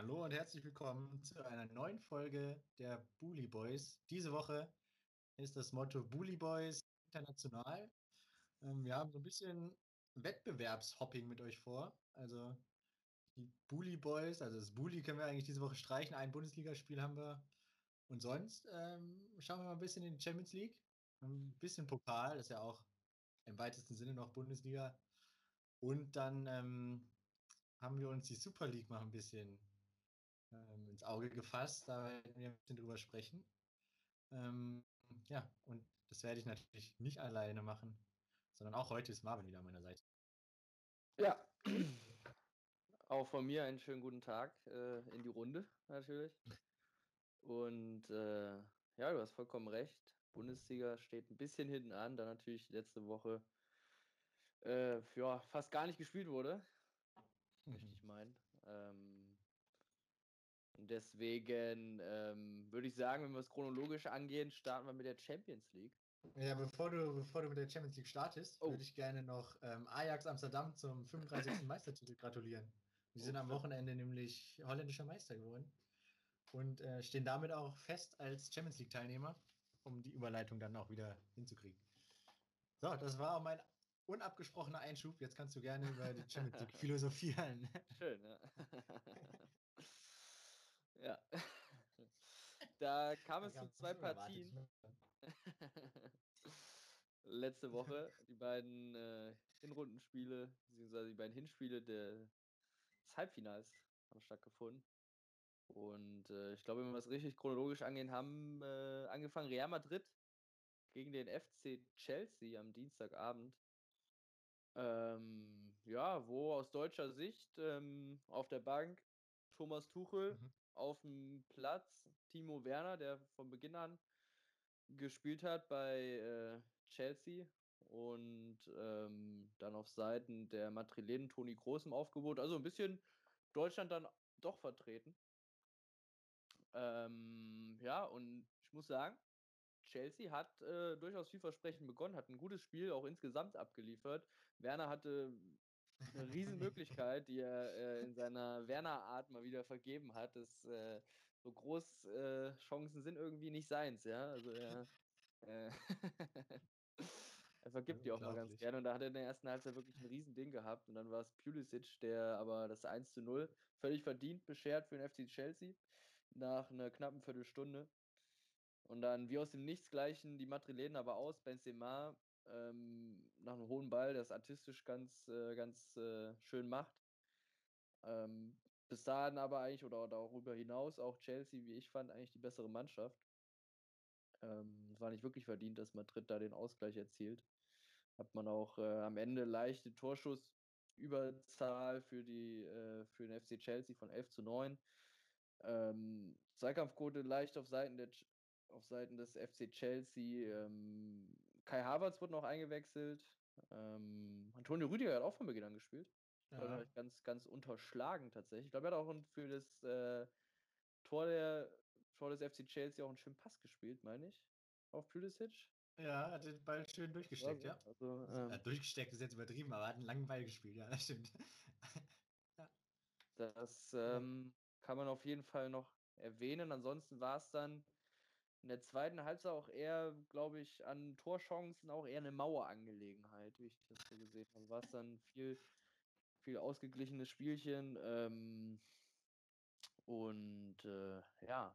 Hallo und herzlich willkommen zu einer neuen Folge der Bully Boys. Diese Woche ist das Motto Bully Boys international. Ähm, wir haben so ein bisschen Wettbewerbshopping mit euch vor. Also die Bully Boys, also das Bully können wir eigentlich diese Woche streichen. Ein Bundesligaspiel haben wir. Und sonst ähm, schauen wir mal ein bisschen in die Champions League. Ein bisschen Pokal, das ist ja auch im weitesten Sinne noch Bundesliga. Und dann ähm, haben wir uns die Super League mal ein bisschen ähm, ins Auge gefasst. Da werden wir ein bisschen drüber sprechen. Ähm, ja, und das werde ich natürlich nicht alleine machen, sondern auch heute ist Marvin wieder an meiner Seite. Ja, auch von mir einen schönen guten Tag äh, in die Runde natürlich. Und äh, ja, du hast vollkommen recht. Bundesliga steht ein bisschen hinten an, da natürlich letzte Woche äh, ja, fast gar nicht gespielt wurde, möchte ich meinen. Ähm, deswegen ähm, würde ich sagen, wenn wir es chronologisch angehen, starten wir mit der Champions League. Ja, bevor du, bevor du mit der Champions League startest, oh. würde ich gerne noch ähm, Ajax Amsterdam zum 35. Meistertitel gratulieren. Die sind oh, am Wochenende nämlich holländischer Meister geworden und äh, stehen damit auch fest als Champions League-Teilnehmer, um die Überleitung dann auch wieder hinzukriegen. So, das war auch mein unabgesprochener Einschub. Jetzt kannst du gerne über die Champions League philosophieren. Schön, ja. ja. Da kam es zu zwei Partien. Letzte Woche die beiden äh, Hinrundenspiele, beziehungsweise die beiden Hinspiele des Halbfinals haben stattgefunden. Und äh, ich glaube, wenn wir es richtig chronologisch angehen, haben äh, angefangen Real Madrid gegen den FC Chelsea am Dienstagabend. Ähm, ja, wo aus deutscher Sicht ähm, auf der Bank Thomas Tuchel, mhm. Auf dem Platz Timo Werner, der von Beginn an gespielt hat bei äh, Chelsea und ähm, dann auf Seiten der Madrilenen Toni Groß im Aufgebot. Also ein bisschen Deutschland dann doch vertreten. Ähm, ja, und ich muss sagen, Chelsea hat äh, durchaus vielversprechend begonnen, hat ein gutes Spiel auch insgesamt abgeliefert. Werner hatte eine Riesenmöglichkeit, die er äh, in seiner Werner-Art mal wieder vergeben hat. Das, äh, so groß äh, Chancen sind irgendwie nicht seins, ja. Also er, äh, er vergibt die auch mal ganz gerne. Und da hat er in der ersten Halbzeit wirklich ein Riesending gehabt. Und dann war es Pulisic, der aber das 1 zu 0 völlig verdient beschert für den FC Chelsea nach einer knappen Viertelstunde. Und dann wie aus dem Nichts gleichen die Madrilenen aber aus. Benzema ähm, nach einem hohen Ball, der es artistisch ganz, äh, ganz äh, schön macht. Ähm, bis dahin aber eigentlich oder darüber hinaus auch Chelsea, wie ich fand, eigentlich die bessere Mannschaft. Ähm, es war nicht wirklich verdient, dass Madrid da den Ausgleich erzielt. Hat man auch äh, am Ende leichte Torschussüberzahl für, die, äh, für den FC Chelsea von 11 zu 9. Ähm, Zweikampfquote leicht auf Seiten, der, auf Seiten des FC Chelsea. Ähm, Kai Havertz wurde noch eingewechselt. Ähm, Antonio Rüdiger hat auch von Beginn an gespielt. Ja. Ganz, ganz unterschlagen tatsächlich. Ich glaube, er hat auch für das äh, Tor, der, Tor des FC Chelsea auch einen schönen Pass gespielt, meine ich. Auf Pulisic. Ja, hat den Ball schön durchgesteckt, ja. Also, also ähm, ja, durchgesteckt ist jetzt übertrieben, aber er hat einen langen Ball gespielt, ja, das stimmt. ja. Das ähm, kann man auf jeden Fall noch erwähnen. Ansonsten war es dann in der zweiten Halbzeit auch eher, glaube ich, an Torchancen auch eher eine Mauerangelegenheit, wie ich das so gesehen habe. War es dann viel, viel ausgeglichenes Spielchen. Ähm, und äh, ja,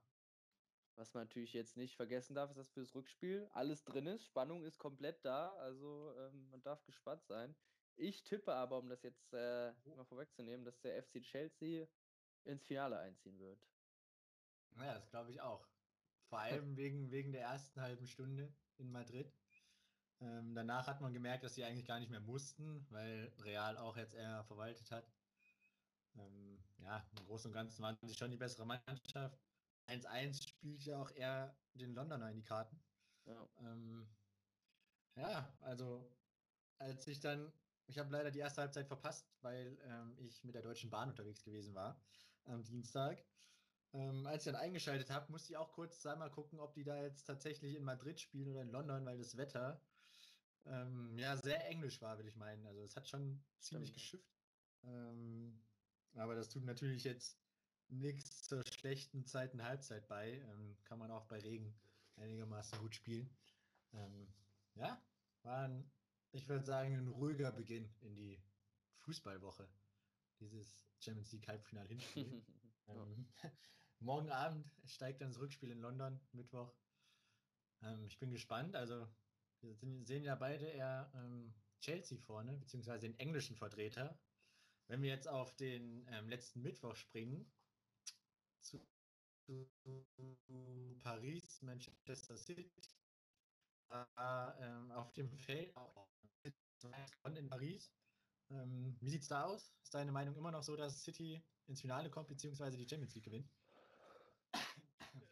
was man natürlich jetzt nicht vergessen darf, ist, dass für das Rückspiel alles drin ist. Spannung ist komplett da, also ähm, man darf gespannt sein. Ich tippe aber, um das jetzt äh, mal vorwegzunehmen, dass der FC Chelsea ins Finale einziehen wird. Naja, das glaube ich auch. Vor allem wegen, wegen der ersten halben Stunde in Madrid. Ähm, danach hat man gemerkt, dass sie eigentlich gar nicht mehr mussten, weil Real auch jetzt eher verwaltet hat. Ähm, ja, im Großen und Ganzen waren sie schon die bessere Mannschaft. 1-1 spielt ja auch eher den Londoner in die Karten. Ja, ähm, ja also als ich dann, ich habe leider die erste Halbzeit verpasst, weil ähm, ich mit der Deutschen Bahn unterwegs gewesen war am Dienstag. Ähm, als ich dann eingeschaltet habe, musste ich auch kurz einmal gucken, ob die da jetzt tatsächlich in Madrid spielen oder in London, weil das Wetter ähm, ja sehr englisch war, würde ich meinen. Also es hat schon ziemlich Stimmt. geschifft. Ähm, aber das tut natürlich jetzt nichts zur schlechten zweiten Halbzeit bei. Ähm, kann man auch bei Regen einigermaßen gut spielen. Ähm, ja, war ein, ich würde sagen, ein ruhiger Beginn in die Fußballwoche. Dieses Champions League Halbfinale Hinspiel. ähm, morgen Abend steigt dann das Rückspiel in London, Mittwoch. Ähm, ich bin gespannt. Also, wir sehen ja beide eher ähm, Chelsea vorne, beziehungsweise den englischen Vertreter. Wenn wir jetzt auf den ähm, letzten Mittwoch springen, zu, zu Paris, Manchester City, äh, auf dem Feld auch in Paris. Ähm, wie es da aus? Ist deine Meinung immer noch so, dass City ins Finale kommt, beziehungsweise die Champions League gewinnt?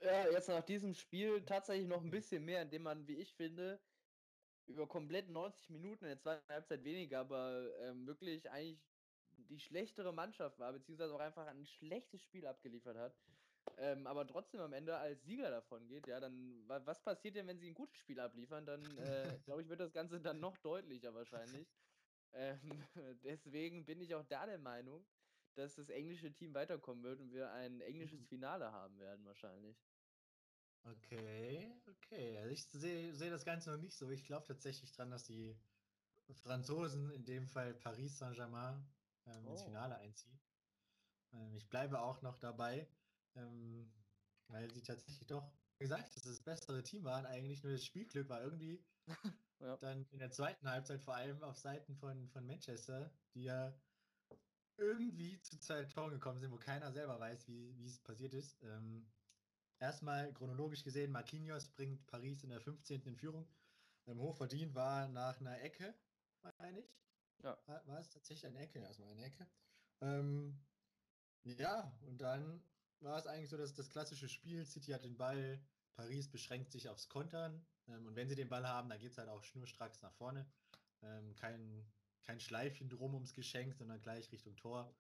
Ja, jetzt nach diesem Spiel tatsächlich noch ein bisschen mehr, indem man, wie ich finde, über komplett 90 Minuten in der zweiten Halbzeit weniger, aber ähm, wirklich eigentlich die schlechtere Mannschaft war, beziehungsweise auch einfach ein schlechtes Spiel abgeliefert hat. Ähm, aber trotzdem am Ende als Sieger davon geht, ja, dann, was passiert denn, wenn sie ein gutes Spiel abliefern? Dann, äh, glaube ich, wird das Ganze dann noch deutlicher wahrscheinlich. Ähm, deswegen bin ich auch da der Meinung, dass das englische Team weiterkommen wird und wir ein englisches mhm. Finale haben werden, wahrscheinlich. Okay, okay. Also ich sehe seh das Ganze noch nicht so. Ich glaube tatsächlich dran, dass die Franzosen, in dem Fall Paris Saint-Germain, ähm, oh. ins Finale einziehen. Ähm, ich bleibe auch noch dabei, ähm, weil sie tatsächlich doch, wie gesagt, dass das bessere Team waren. Eigentlich nur das Spielglück war irgendwie ja. dann in der zweiten Halbzeit vor allem auf Seiten von, von Manchester, die ja irgendwie zu zwei Toren gekommen sind, wo keiner selber weiß, wie, wie es passiert ist. Ähm, erstmal chronologisch gesehen, Marquinhos bringt Paris in der 15. in Führung. Ähm, hochverdient war nach einer Ecke, meine ich. Ja. War, war, es tatsächlich eine Ecke? Erstmal eine Ecke. Ähm, ja, und dann war es eigentlich so, dass das klassische Spiel, City hat den Ball, Paris beschränkt sich aufs Kontern. Ähm, und wenn sie den Ball haben, dann geht es halt auch schnurstracks nach vorne. Ähm, kein, kein Schleifchen drum ums Geschenk, sondern gleich Richtung Tor.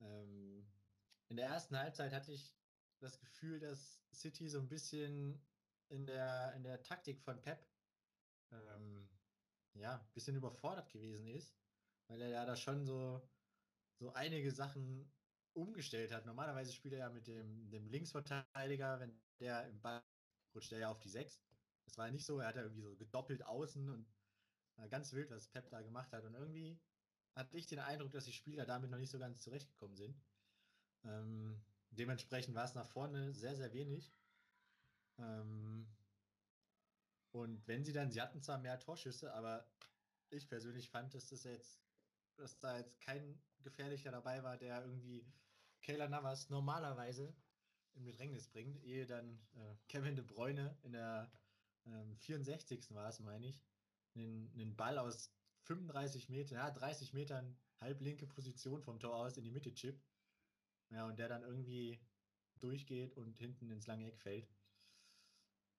Ähm, in der ersten Halbzeit hatte ich das Gefühl, dass City so ein bisschen in der, in der Taktik von Pep ähm, ja, ein bisschen überfordert gewesen ist, weil er ja da schon so, so einige Sachen umgestellt hat. Normalerweise spielt er ja mit dem, dem Linksverteidiger, wenn der im Ball rutscht er ja auf die 6. Das war ja nicht so, er hat ja irgendwie so gedoppelt außen und ganz wild, was Pep da gemacht hat. Und irgendwie hatte ich den Eindruck, dass die Spieler damit noch nicht so ganz zurechtgekommen sind. Ähm, dementsprechend war es nach vorne sehr, sehr wenig. Ähm, und wenn sie dann, sie hatten zwar mehr Torschüsse, aber ich persönlich fand, dass das jetzt, dass da jetzt kein gefährlicher dabei war, der irgendwie Kayla Navas normalerweise im Bedrängnis bringt, ehe dann äh, Kevin de Bruyne in der ähm, 64. war es, meine ich, einen, einen Ball aus 35 Metern, ja, 30 Metern halblinke Position vom Tor aus in die Mitte chippt. Ja, und der dann irgendwie durchgeht und hinten ins lange Eck fällt.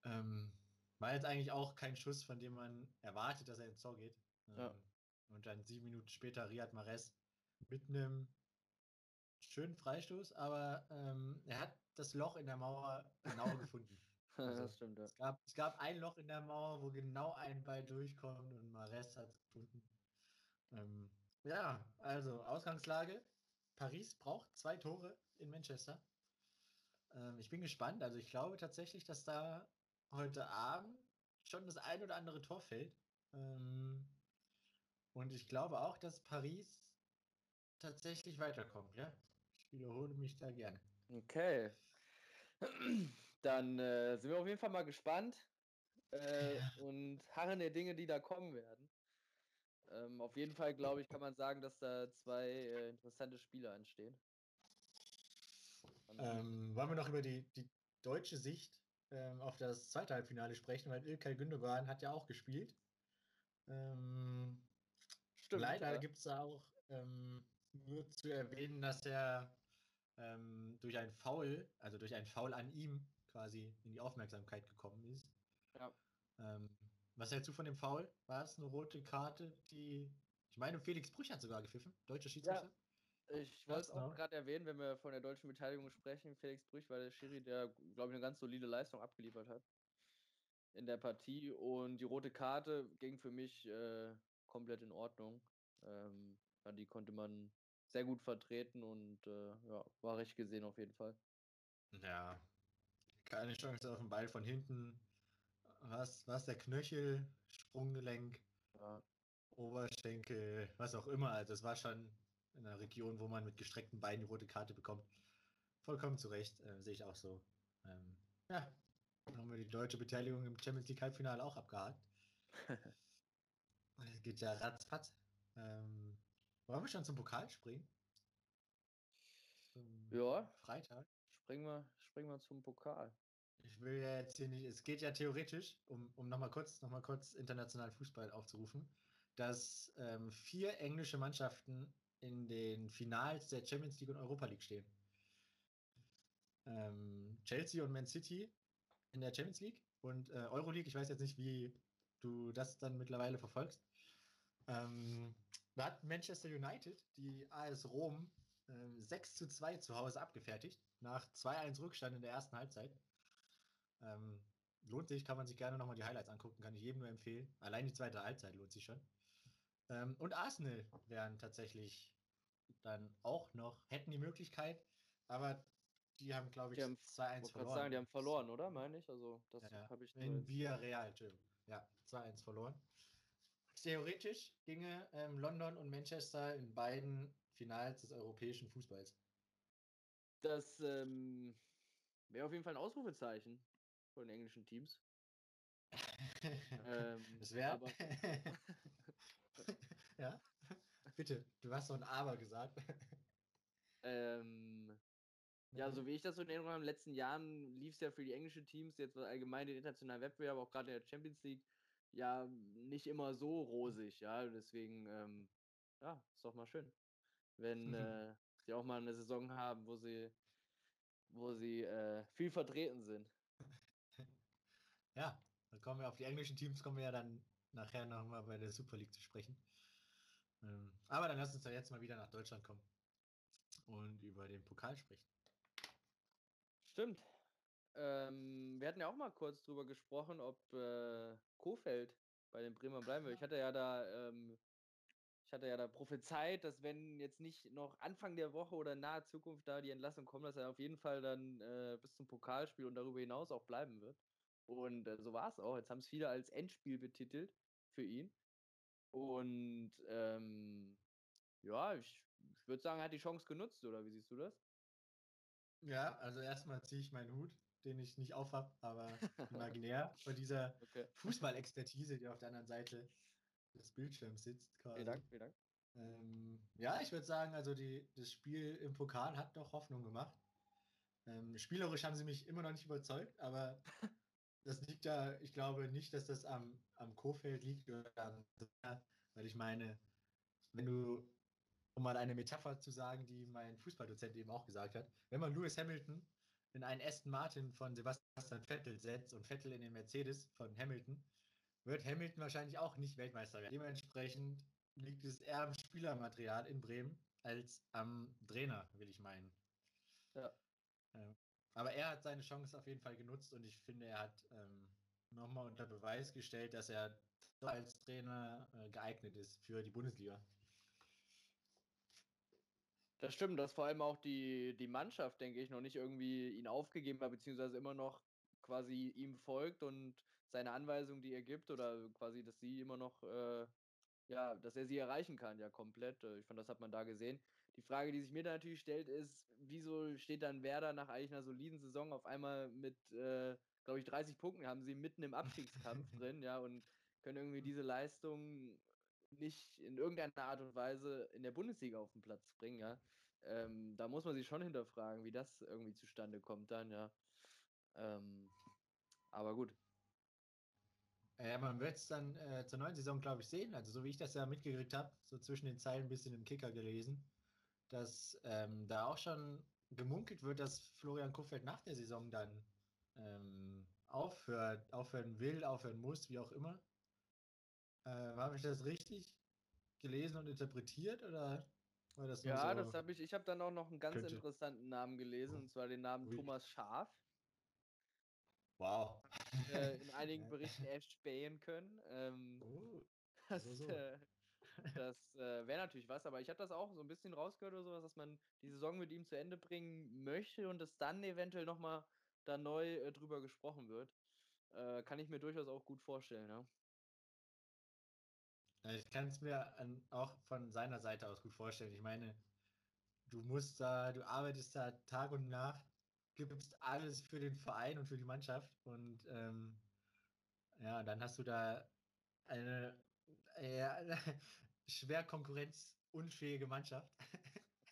Ähm, war jetzt eigentlich auch kein Schuss, von dem man erwartet, dass er ins Tor geht. Ähm, ja. Und dann sieben Minuten später Riyad Mahrez mit einem schönen Freistoß, aber ähm, er hat das Loch in der Mauer genau gefunden. Also, das stimmt, ja. Es gab, es gab ein Loch in der Mauer, wo genau ein Ball durchkommt und Mares hat es gefunden. Ähm, ja, also Ausgangslage. Paris braucht zwei Tore in Manchester. Ähm, ich bin gespannt. Also ich glaube tatsächlich, dass da heute Abend schon das ein oder andere Tor fällt. Ähm, und ich glaube auch, dass Paris tatsächlich weiterkommt, ja. Ich wiederhole mich da gerne. Okay. Dann äh, sind wir auf jeden Fall mal gespannt äh, ja. und harren der Dinge, die da kommen werden. Ähm, auf jeden Fall, glaube ich, kann man sagen, dass da zwei äh, interessante Spiele anstehen. Ähm, wollen wir noch über die, die deutsche Sicht ähm, auf das zweite Halbfinale sprechen, weil Ilkay Gündogan hat ja auch gespielt. Ähm, Stimmt, leider ja. gibt es da auch ähm, nur zu erwähnen, dass er ähm, durch ein Foul, also durch ein Foul an ihm quasi in die Aufmerksamkeit gekommen ist. Ja. Ähm, was hältst du von dem Foul? War es eine rote Karte, die. Ich meine, Felix Brüch hat sogar gepfiffen, deutscher Schiedsrichter. Ja. Ich wollte es auch gerade erwähnen, wenn wir von der deutschen Beteiligung sprechen. Felix Brüch war der Schiri, der, glaube ich, eine ganz solide Leistung abgeliefert hat in der Partie. Und die rote Karte ging für mich äh, komplett in Ordnung. Ähm, die konnte man sehr gut vertreten und äh, ja, war recht gesehen auf jeden Fall. Ja, keine Chance auf den Ball von hinten. Was, was der Knöchel, Sprunggelenk, ja. Oberschenkel, was auch immer. Also es war schon in einer Region, wo man mit gestreckten Beinen die rote Karte bekommt. Vollkommen zu Recht, äh, sehe ich auch so. Ähm, ja, dann haben wir die deutsche Beteiligung im Champions League Halbfinale auch abgehakt. Es geht ja ratzfatz. Ähm, wollen wir schon zum Pokal springen? Zum ja. Freitag. Springen wir, springen wir zum Pokal. Ich will ja jetzt hier nicht, es geht ja theoretisch, um, um nochmal kurz, noch kurz internationalen Fußball aufzurufen, dass ähm, vier englische Mannschaften in den Finals der Champions League und Europa League stehen. Ähm, Chelsea und Man City in der Champions League und äh, Euroleague, ich weiß jetzt nicht, wie du das dann mittlerweile verfolgst. Ähm, da hat Manchester United die AS Rom äh, 6 zu 2 zu Hause abgefertigt, nach 2-1 Rückstand in der ersten Halbzeit. Ähm, lohnt sich, kann man sich gerne nochmal die Highlights angucken, kann ich jedem nur empfehlen. Allein die zweite Halbzeit lohnt sich schon. Ähm, und Arsenal wären tatsächlich dann auch noch, hätten die Möglichkeit, aber die haben, glaube ich, 2-1 verloren. sagen, die haben verloren, oder? Meine ich. Also, das ja, habe ich In Villarreal. Ja, 2-1 verloren. Theoretisch ginge ähm, London und Manchester in beiden Finals des europäischen Fußballs. Das ähm, wäre auf jeden Fall ein Ausrufezeichen von den englischen Teams. ähm, das wäre. ja, bitte, du hast doch ein Aber gesagt. ähm, ja, so wie ich das so in Erinnerung habe, in den letzten Jahren lief es ja für die englischen Teams, jetzt allgemein den internationalen Wettbewerb, auch gerade in der Champions League, ja, nicht immer so rosig, ja. Deswegen, ähm, ja, ist doch mal schön. Wenn äh, sie auch mal eine Saison haben, wo sie, wo sie äh, viel vertreten sind. Ja, dann kommen wir auf die englischen Teams, kommen wir ja dann nachher nochmal bei der Super League zu sprechen. Ähm, aber dann lass uns doch jetzt mal wieder nach Deutschland kommen und über den Pokal sprechen. Stimmt. Ähm, wir hatten ja auch mal kurz drüber gesprochen, ob äh, Kofeld bei den Bremer bleiben will. Ich hatte ja da, ähm, ich hatte ja da prophezeit, dass wenn jetzt nicht noch Anfang der Woche oder nahe Zukunft da die Entlassung kommt, dass er auf jeden Fall dann äh, bis zum Pokalspiel und darüber hinaus auch bleiben wird. Und äh, so war es auch. Jetzt haben es viele als Endspiel betitelt für ihn. Und ähm, ja, ich, ich würde sagen, er hat die Chance genutzt, oder wie siehst du das? Ja, also erstmal ziehe ich meinen Hut, den ich nicht aufhab, aber imaginär, von dieser okay. Fußballexpertise, die auf der anderen Seite des Bildschirms sitzt. Quasi. Vielen Dank, vielen Dank. Ähm, ja, ich würde sagen, also die, das Spiel im Pokal hat doch Hoffnung gemacht. Ähm, spielerisch haben sie mich immer noch nicht überzeugt, aber das liegt da, ich glaube nicht, dass das am, am Kofeld liegt oder am, weil ich meine, wenn du um mal eine Metapher zu sagen, die mein Fußballdozent eben auch gesagt hat, wenn man Lewis Hamilton in einen Aston Martin von Sebastian Vettel setzt und Vettel in den Mercedes von Hamilton, wird Hamilton wahrscheinlich auch nicht Weltmeister werden. Dementsprechend liegt es eher am Spielermaterial in Bremen als am Trainer, will ich meinen. Ja. Aber er hat seine Chance auf jeden Fall genutzt und ich finde, er hat ähm, nochmal unter Beweis gestellt, dass er als Trainer äh, geeignet ist für die Bundesliga. Das stimmt, dass vor allem auch die, die Mannschaft, denke ich, noch nicht irgendwie ihn aufgegeben hat, beziehungsweise immer noch quasi ihm folgt und seine Anweisungen, die er gibt, oder quasi, dass sie immer noch, äh, ja, dass er sie erreichen kann, ja, komplett. Äh, ich fand, das hat man da gesehen. Die Frage, die sich mir da natürlich stellt, ist, wieso steht dann Werder nach eigentlich einer soliden Saison auf einmal mit, äh, glaube ich, 30 Punkten, haben sie mitten im Abstiegskampf drin, ja, und können irgendwie diese Leistung nicht in irgendeiner Art und Weise in der Bundesliga auf den Platz bringen, ja. Ähm, da muss man sich schon hinterfragen, wie das irgendwie zustande kommt dann, ja. Ähm, aber gut. Ja, man wird es dann äh, zur neuen Saison, glaube ich, sehen. Also, so wie ich das ja mitgekriegt habe, so zwischen den Zeilen ein bisschen im Kicker gelesen, dass ähm, da auch schon gemunkelt wird, dass Florian Kofeld nach der Saison dann ähm, aufhört, aufhören will, aufhören muss, wie auch immer. Äh, habe ich das richtig gelesen und interpretiert oder war das Ja, so das habe ich. Ich habe dann auch noch einen ganz könnte. interessanten Namen gelesen, und zwar den Namen Ui. Thomas Schaf. Wow. Äh, in einigen Berichten erst spähen können. Ähm, oh, das, so. äh, Das äh, wäre natürlich was, aber ich habe das auch so ein bisschen rausgehört oder sowas, dass man die Saison mit ihm zu Ende bringen möchte und es dann eventuell nochmal da neu äh, drüber gesprochen wird. Äh, kann ich mir durchaus auch gut vorstellen, ja. Ich kann es mir auch von seiner Seite aus gut vorstellen. Ich meine, du musst da, du arbeitest da Tag und Nacht, gibst alles für den Verein und für die Mannschaft und ähm, ja, dann hast du da eine, ja, eine schwer konkurrenzunfähige Mannschaft.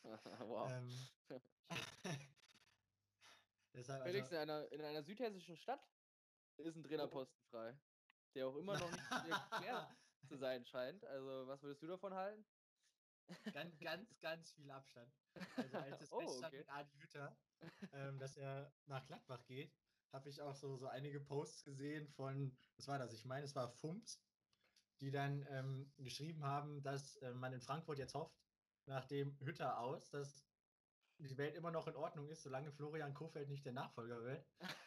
wow. ähm, deshalb Felix, also, in, einer, in einer südhessischen Stadt ist ein Trainerposten frei, der auch immer noch nicht geklärt zu sein scheint. Also, was würdest du davon halten? Ganz, ganz, ganz viel Abstand. Also als es oh, feststand okay. mit Adi Hütter, ähm, dass er nach Gladbach geht, habe ich auch so, so einige Posts gesehen von, was war das? Ich meine, es war Fumps, die dann ähm, geschrieben haben, dass äh, man in Frankfurt jetzt hofft, nach dem Hütter aus, dass die Welt immer noch in Ordnung ist, solange Florian Kofeld nicht der Nachfolger wird.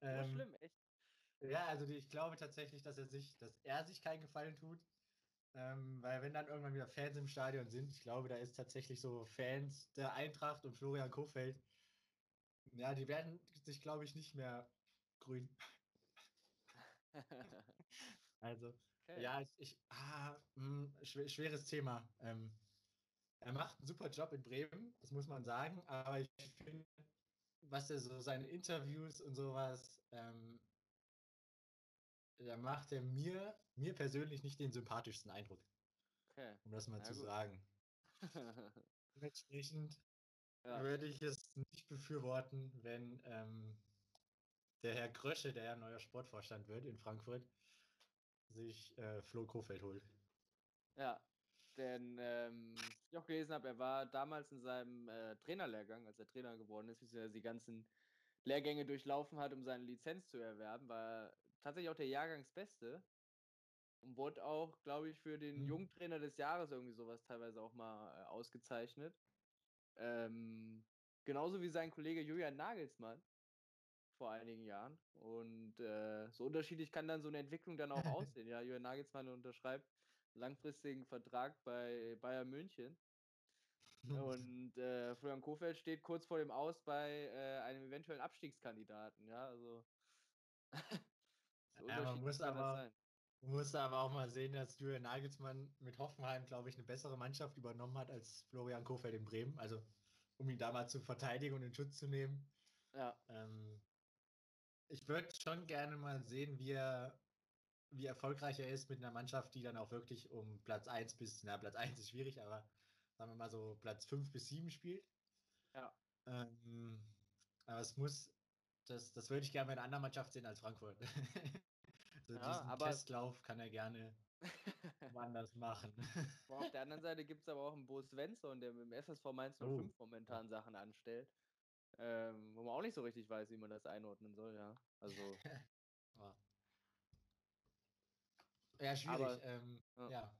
ähm, schlimm, echt. Ja, also die, ich glaube tatsächlich, dass er sich, dass er sich keinen Gefallen tut. Ähm, weil wenn dann irgendwann wieder Fans im Stadion sind, ich glaube, da ist tatsächlich so Fans der Eintracht und Florian Kofeld, ja, die werden sich, glaube ich, nicht mehr grün. also, okay. ja, ich, ich ah, mh, hm, schweres Thema. Ähm, er macht einen super Job in Bremen, das muss man sagen, aber ich finde, was er so seine Interviews und sowas, ähm, da macht er mir, mir persönlich nicht den sympathischsten Eindruck. Okay. Um das mal ja, zu gut. sagen. Dementsprechend ja. würde ich es nicht befürworten, wenn ähm, der Herr Krösche, der ja neuer Sportvorstand wird in Frankfurt, sich äh, Flo Kofeld holt. Ja, denn ähm, ich auch gelesen habe, er war damals in seinem äh, Trainerlehrgang, als er Trainer geworden ist, wie er die ganzen Lehrgänge durchlaufen hat, um seine Lizenz zu erwerben, war tatsächlich auch der Jahrgangsbeste und wurde auch, glaube ich, für den mhm. Jungtrainer des Jahres irgendwie sowas teilweise auch mal äh, ausgezeichnet. Ähm, genauso wie sein Kollege Julian Nagelsmann vor einigen Jahren. Und äh, so unterschiedlich kann dann so eine Entwicklung dann auch aussehen. Ja, Julian Nagelsmann unterschreibt langfristigen Vertrag bei Bayern München. Und äh, Florian Kofeld steht kurz vor dem Aus bei äh, einem eventuellen Abstiegskandidaten. Ja, also So ja, man muss aber, muss aber auch mal sehen, dass Julian Nagelsmann mit Hoffenheim, glaube ich, eine bessere Mannschaft übernommen hat als Florian Kofeld in Bremen. Also, um ihn da mal zu verteidigen und in Schutz zu nehmen. Ja. Ähm, ich würde schon gerne mal sehen, wie er, wie erfolgreich er ist mit einer Mannschaft, die dann auch wirklich um Platz 1 bis, na, Platz 1 ist schwierig, aber sagen wir mal so Platz 5 bis 7 spielt. Ja. Ähm, aber es muss, das, das würde ich gerne bei einer anderen Mannschaft sehen als Frankfurt. also ja, diesen aber Testlauf kann er gerne woanders machen. Boah, auf der anderen Seite gibt es aber auch einen Bo Svensson, der mit dem FSV Mainz 05 oh. momentan Sachen anstellt. Ähm, wo man auch nicht so richtig weiß, wie man das einordnen soll, ja. Also. ja, schwierig. Aber, ähm, ja. ja.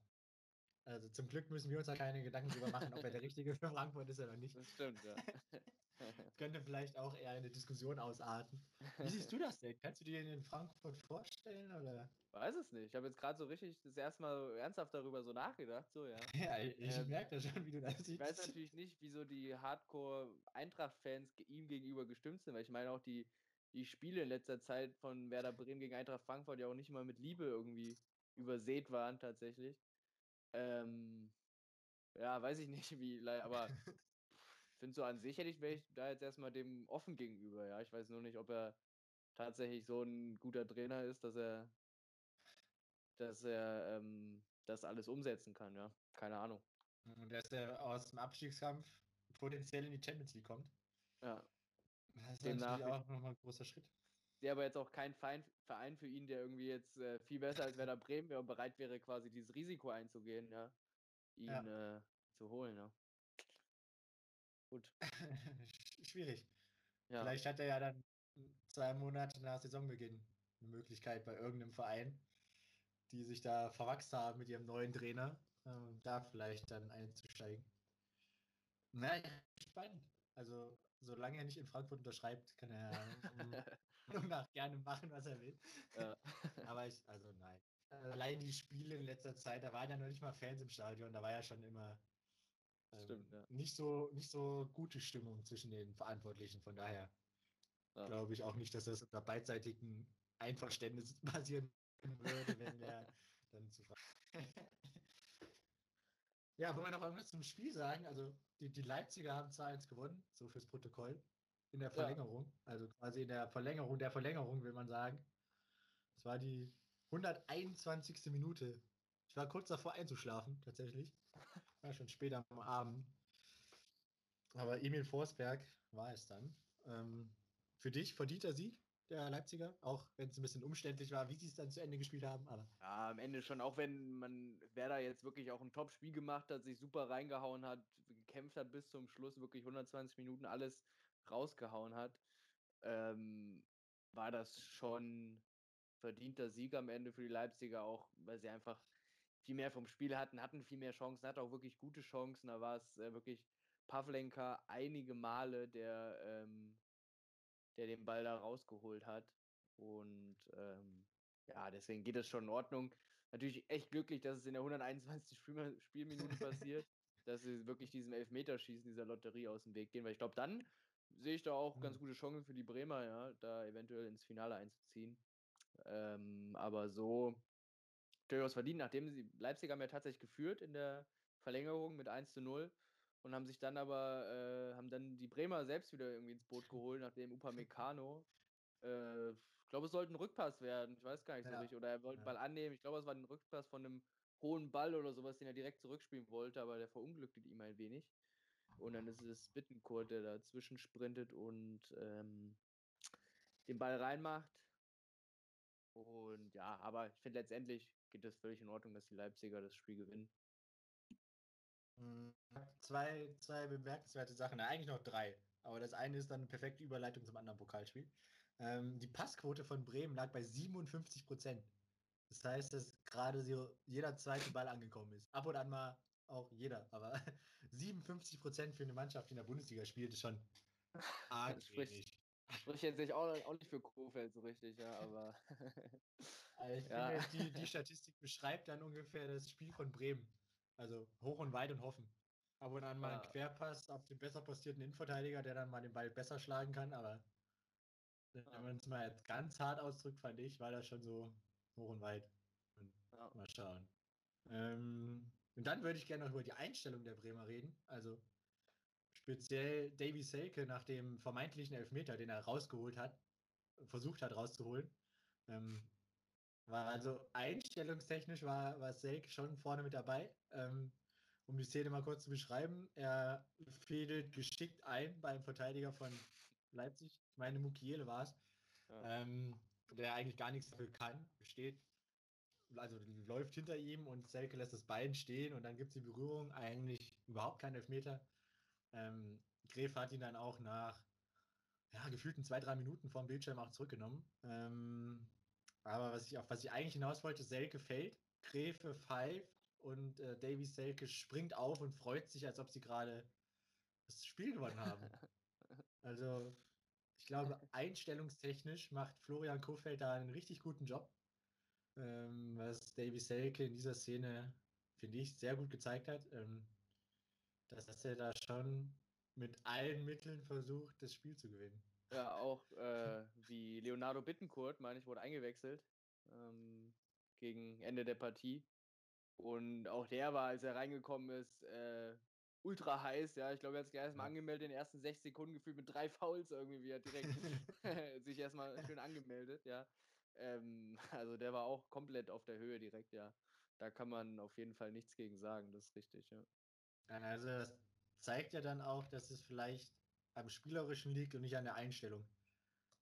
Also zum Glück müssen wir uns da keine Gedanken drüber machen, ob er der Richtige für Frankfurt ist oder nicht. Das stimmt, ja. könnte vielleicht auch eher eine Diskussion ausarten. Wie siehst du das denn? Kannst du dir den in Frankfurt vorstellen? Oder? Weiß es nicht. Ich habe jetzt gerade so richtig das erste Mal ernsthaft darüber so nachgedacht. So, ja. ja, ich ähm, merke das schon, wie du das siehst. Ich weiß natürlich nicht, wieso die Hardcore-Eintracht-Fans ihm gegenüber gestimmt sind, weil ich meine auch die, die Spiele in letzter Zeit von Werder Bremen gegen Eintracht Frankfurt ja auch nicht immer mit Liebe irgendwie übersät waren tatsächlich. Ähm, ja, weiß ich nicht, wie, aber finde so an sich hätte ich, wäre ich da jetzt erstmal dem offen gegenüber, ja. Ich weiß nur nicht, ob er tatsächlich so ein guter Trainer ist, dass er, dass er ähm, das alles umsetzen kann, ja. Keine Ahnung. Und dass er aus dem Abstiegskampf potenziell in die Champions League kommt. Ja. Das ist Demnach natürlich auch nochmal ein großer Schritt. Der aber jetzt auch kein Verein für ihn, der irgendwie jetzt äh, viel besser als Werder Bremen wäre und bereit wäre, quasi dieses Risiko einzugehen, ja, ihn ja. Äh, zu holen, ja. Gut. Schwierig. Ja. Vielleicht hat er ja dann zwei Monate nach Saisonbeginn eine Möglichkeit bei irgendeinem Verein, die sich da verwachsen haben mit ihrem neuen Trainer, äh, da vielleicht dann einzusteigen. Naja, spannend. Also, solange er nicht in Frankfurt unterschreibt, kann er nach gerne machen, was er will. Ja. Aber ich, also nein. allein die Spiele in letzter Zeit, da waren ja noch nicht mal Fans im Stadion, da war ja schon immer ähm, Stimmt, ja. nicht, so, nicht so gute Stimmung zwischen den Verantwortlichen. Von daher Ja. glaube ich auch nicht, dass das unter beidseitigem Einverständnis passieren würde, wenn der dann zu ver- Ja, wollen wir noch irgendwas zum Spiel sagen? Also, die, die Leipziger haben 2-1 gewonnen, so fürs Protokoll. In der Ja. Verlängerung. Also quasi in der Verlängerung der Verlängerung, will man sagen. Es war die 121. Minute. Ich war kurz davor einzuschlafen, tatsächlich. War schon spät am Abend. Aber Emil Forsberg war es dann. Ähm, für dich verdienter Sieg der Leipziger, auch wenn es ein bisschen umständlich war, wie sie es dann zu Ende gespielt haben. Aber Ja, am Ende schon, auch wenn man Werder jetzt wirklich auch ein Top-Spiel gemacht hat, sich super reingehauen hat, gekämpft hat bis zum Schluss, wirklich 120 Minuten alles rausgehauen hat, ähm, war das schon verdienter Sieg am Ende für die Leipziger, auch weil sie einfach viel mehr vom Spiel hatten, hatten viel mehr Chancen, hatten auch wirklich gute Chancen. Da war es äh, wirklich Pavlenka einige Male, der, ähm, der den Ball da rausgeholt hat. Und ähm, ja, deswegen geht es schon in Ordnung. Natürlich echt glücklich, dass es in der 121. Spielma- Spielminute passiert, dass sie wirklich diesem Elfmeterschießen dieser Lotterie aus dem Weg gehen, weil ich glaube, dann sehe ich da auch ganz Mhm. gute Chancen für die Bremer, ja, da eventuell ins Finale einzuziehen. Ähm, aber so durchaus verdient, nachdem sie Leipzig haben ja tatsächlich geführt in der Verlängerung mit 1 zu 0 und haben sich dann aber, äh, haben dann die Bremer selbst wieder irgendwie ins Boot geholt, nachdem Upamecano, äh, ich glaube, es sollte ein Rückpass werden, ich weiß gar nicht so Ja, richtig, oder er wollte ja. Ball annehmen, ich glaube, es war ein Rückpass von einem hohen Ball oder sowas, den er direkt zurückspielen wollte, aber der verunglückte ihm ein wenig. Und dann ist es Bittenkurt, der dazwischen sprintet und ähm, den Ball reinmacht. Und ja, aber ich finde letztendlich geht es völlig in Ordnung, dass die Leipziger das Spiel gewinnen. Mm, Zwei, zwei bemerkenswerte Sachen, Na, eigentlich noch drei. Aber das eine ist dann eine perfekte Überleitung zum anderen Pokalspiel. Ähm, die Passquote von Bremen lag bei 57 Prozent. Das heißt, dass gerade so jeder zweite Ball angekommen ist. Ab und an mal auch jeder, aber 57 Prozent für eine Mannschaft, die in der Bundesliga spielt, ist schon arg wenig. Spricht jetzt nicht auch, auch nicht für Kofeld so richtig, ja, aber Also ich Ja. finde, die, die Statistik beschreibt dann ungefähr das Spiel von Bremen. Also hoch und weit und hoffen. Ab und an mal ein Ja. Querpass auf den besser postierten Innenverteidiger, der dann mal den Ball besser schlagen kann, aber wenn man es mal jetzt ganz hart ausdrückt, fand ich, war das schon so hoch und weit. Und ja. mal schauen. Ähm, und dann würde ich gerne noch über die Einstellung der Bremer reden. Also speziell Davy Selke nach dem vermeintlichen Elfmeter, den er rausgeholt hat, versucht hat rauszuholen. Ähm, war also einstellungstechnisch war, war Selke schon vorne mit dabei. Ähm, um die Szene mal kurz zu beschreiben, er fädelt geschickt ein beim Verteidiger von Leipzig. Ich meine, Mukiele war es Ja. ähm, der eigentlich gar nichts dafür kann, steht, also läuft hinter ihm und Selke lässt das Bein stehen und dann gibt es die Berührung, eigentlich überhaupt kein Elfmeter. Ähm, Gref hat ihn dann auch nach ja, gefühlten zwei, drei Minuten vom Bildschirm auch zurückgenommen. Ähm, aber was ich, auf was ich eigentlich hinaus wollte, Selke fällt, Gräfe pfeift und äh, Davy Selke springt auf und freut sich, als ob sie gerade das Spiel gewonnen haben. Also, ich glaube, einstellungstechnisch macht Florian Kofeld da einen richtig guten Job. Ähm, was Davy Selke in dieser Szene, finde ich, sehr gut gezeigt hat. Ähm, dass er da schon mit allen Mitteln versucht, das Spiel zu gewinnen. Ja, auch äh, wie Leonardo Bittencourt, meine ich, wurde eingewechselt ähm, gegen Ende der Partie. Und auch der war, als er reingekommen ist, äh, ultra heiß. Ja, ich glaube, er hat sich erstmal angemeldet, in den ersten 60 Sekunden gefühlt mit drei Fouls irgendwie, wie er direkt sich erstmal schön angemeldet. Ja, ähm, also der war auch komplett auf der Höhe direkt. Ja, da kann man auf jeden Fall nichts gegen sagen. Das ist richtig. Ja. Also, das zeigt ja dann auch, dass es vielleicht am Spielerischen liegt und nicht an der Einstellung.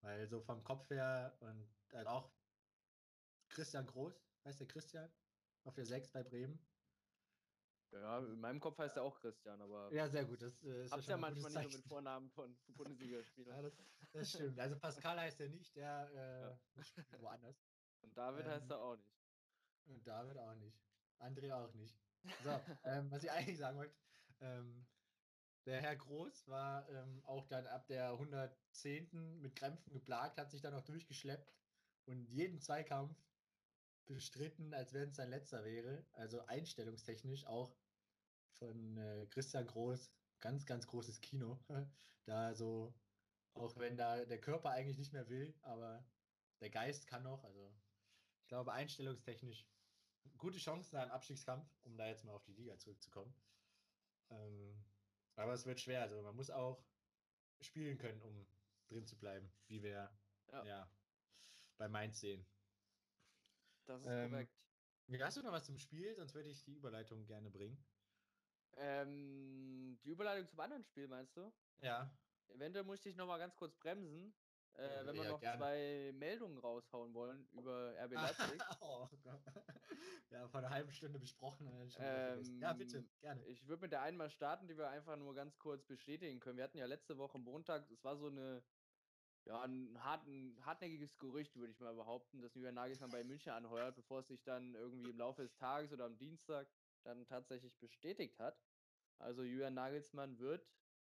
Weil so vom Kopf her und äh, auch Christian Groß, heißt der Christian? Auf der 6 bei Bremen. ja, in meinem Kopf heißt er auch Christian, aber Ja, sehr gut. Das äh, ist ja manchmal nicht so mit. Vornamen von Bundesligaspielern. Ja, das, das stimmt. Also Pascal heißt er nicht, der äh, spielt woanders. Und David heißt Ähm, er auch nicht. Und David auch nicht. André auch nicht. So, ähm, was ich eigentlich sagen wollte, ähm, der Herr Groß war ähm, auch dann ab der 110. mit Krämpfen geplagt, hat sich dann auch durchgeschleppt und jeden Zweikampf bestritten, als wenn es sein letzter wäre. Also einstellungstechnisch auch von äh, Christian Groß, ganz, ganz großes Kino. da so, auch wenn da der Körper eigentlich nicht mehr will, aber der Geist kann noch. Also ich glaube, einstellungstechnisch gute Chancen im Abstiegskampf, um da jetzt mal auf die Liga zurückzukommen. Ähm, aber es wird schwer. Also man muss auch spielen können, um drin zu bleiben, wie wir ja, ja bei Mainz sehen. Das ist ähm, korrekt. Hast du noch was zum Spiel? Sonst würde ich die Überleitung gerne bringen. Ähm, die Überleitung zum anderen Spiel, meinst du? Ja. Eventuell muss ich dich noch mal ganz kurz bremsen, äh, wenn wir ja, noch gerne. zwei Meldungen raushauen wollen über RB Leipzig. oh Gott. Ja, vor einer halben Stunde besprochen. Ähm, ja, bitte, gerne. Ich würde mit der einen mal starten, die wir einfach nur ganz kurz bestätigen können. Wir hatten ja letzte Woche Montag, es war so eine ja, ein, harten, hartnäckiges Gerücht, würde ich mal behaupten, dass Julian Nagelsmann bei München anheuert, bevor es sich dann irgendwie im Laufe des Tages oder am Dienstag dann tatsächlich bestätigt hat. Also Julian Nagelsmann wird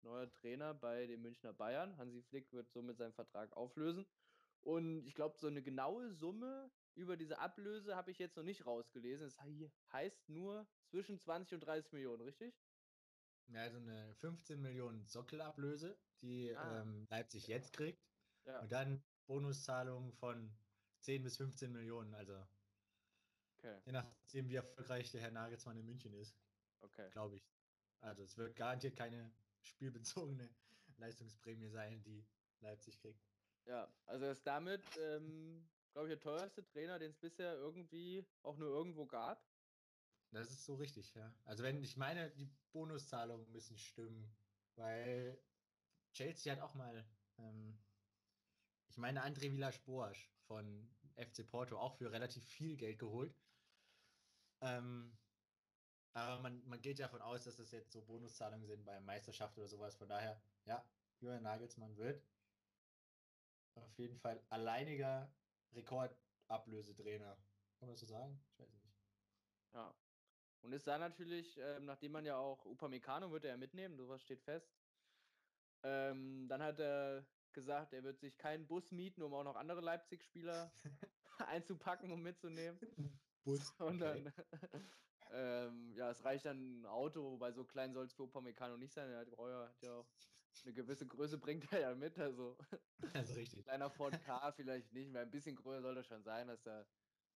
neuer Trainer bei den Münchner Bayern. Hansi Flick wird somit seinen Vertrag auflösen. Und ich glaube, so eine genaue Summe über diese Ablöse habe ich jetzt noch nicht rausgelesen. Es heißt nur zwischen 20 und 30 Millionen, richtig? Ja, also eine 15 Millionen Sockelablöse, die ah. ähm, Leipzig jetzt kriegt. Ja. Und dann Bonuszahlungen von 10 bis 15 Millionen. Also okay. je nachdem, wie erfolgreich der Herr Nagelsmann in München ist. Okay. Glaube ich. Also es wird garantiert keine spielbezogene Leistungsprämie sein, die Leipzig kriegt. Ja, also er ist damit, ähm, glaube ich, der teuerste Trainer, den es bisher irgendwie auch nur irgendwo gab. Das ist so richtig, ja. Also wenn ich meine, die Bonuszahlungen müssen stimmen, weil Chelsea hat auch mal ähm, ich meine, André Villas-Boas von FC Porto auch für relativ viel Geld geholt. Ähm, aber man, man geht ja davon aus, dass das jetzt so Bonuszahlungen sind bei Meisterschaft oder sowas. Von daher, ja, Julian Nagelsmann wird auf jeden Fall alleiniger Rekordablösetrainer. Kann man das so sagen? Ich weiß nicht. Ja. Und ist da natürlich, ähm, nachdem man ja auch Upamecano wird er ja mitnehmen, sowas steht fest. Ähm, dann hat er gesagt, er wird sich keinen Bus mieten, um auch noch andere Leipzig-Spieler einzupacken, um mitzunehmen. Bus. Okay. ähm, ja, es reicht dann ein Auto, wobei so klein soll es für Upamecano nicht sein. Er hat, ja, hat ja auch eine gewisse Größe bringt er ja mit. Also, also richtig. kleiner Ford K vielleicht nicht, weil ein bisschen größer soll das schon sein, dass er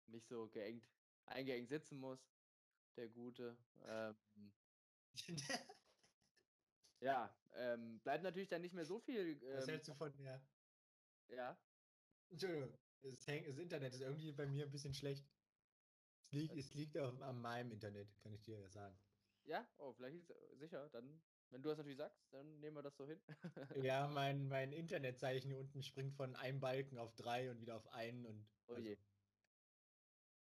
nicht so geengt, eingeengt sitzen muss. Der Gute. Ähm, Ja, ähm, bleibt natürlich dann nicht mehr so viel. Ähm, Was hältst du von der? Ja. Entschuldigung, das, das, Internet ist irgendwie bei mir ein bisschen schlecht. Es liegt, es liegt auch an meinem Internet, kann ich dir ja sagen. Ja, oh, vielleicht sicher. Dann, wenn du das natürlich sagst, dann nehmen wir das so hin. ja, mein, mein Internetzeichen hier unten springt von einem Balken auf drei und wieder auf einen und. Oh also, je.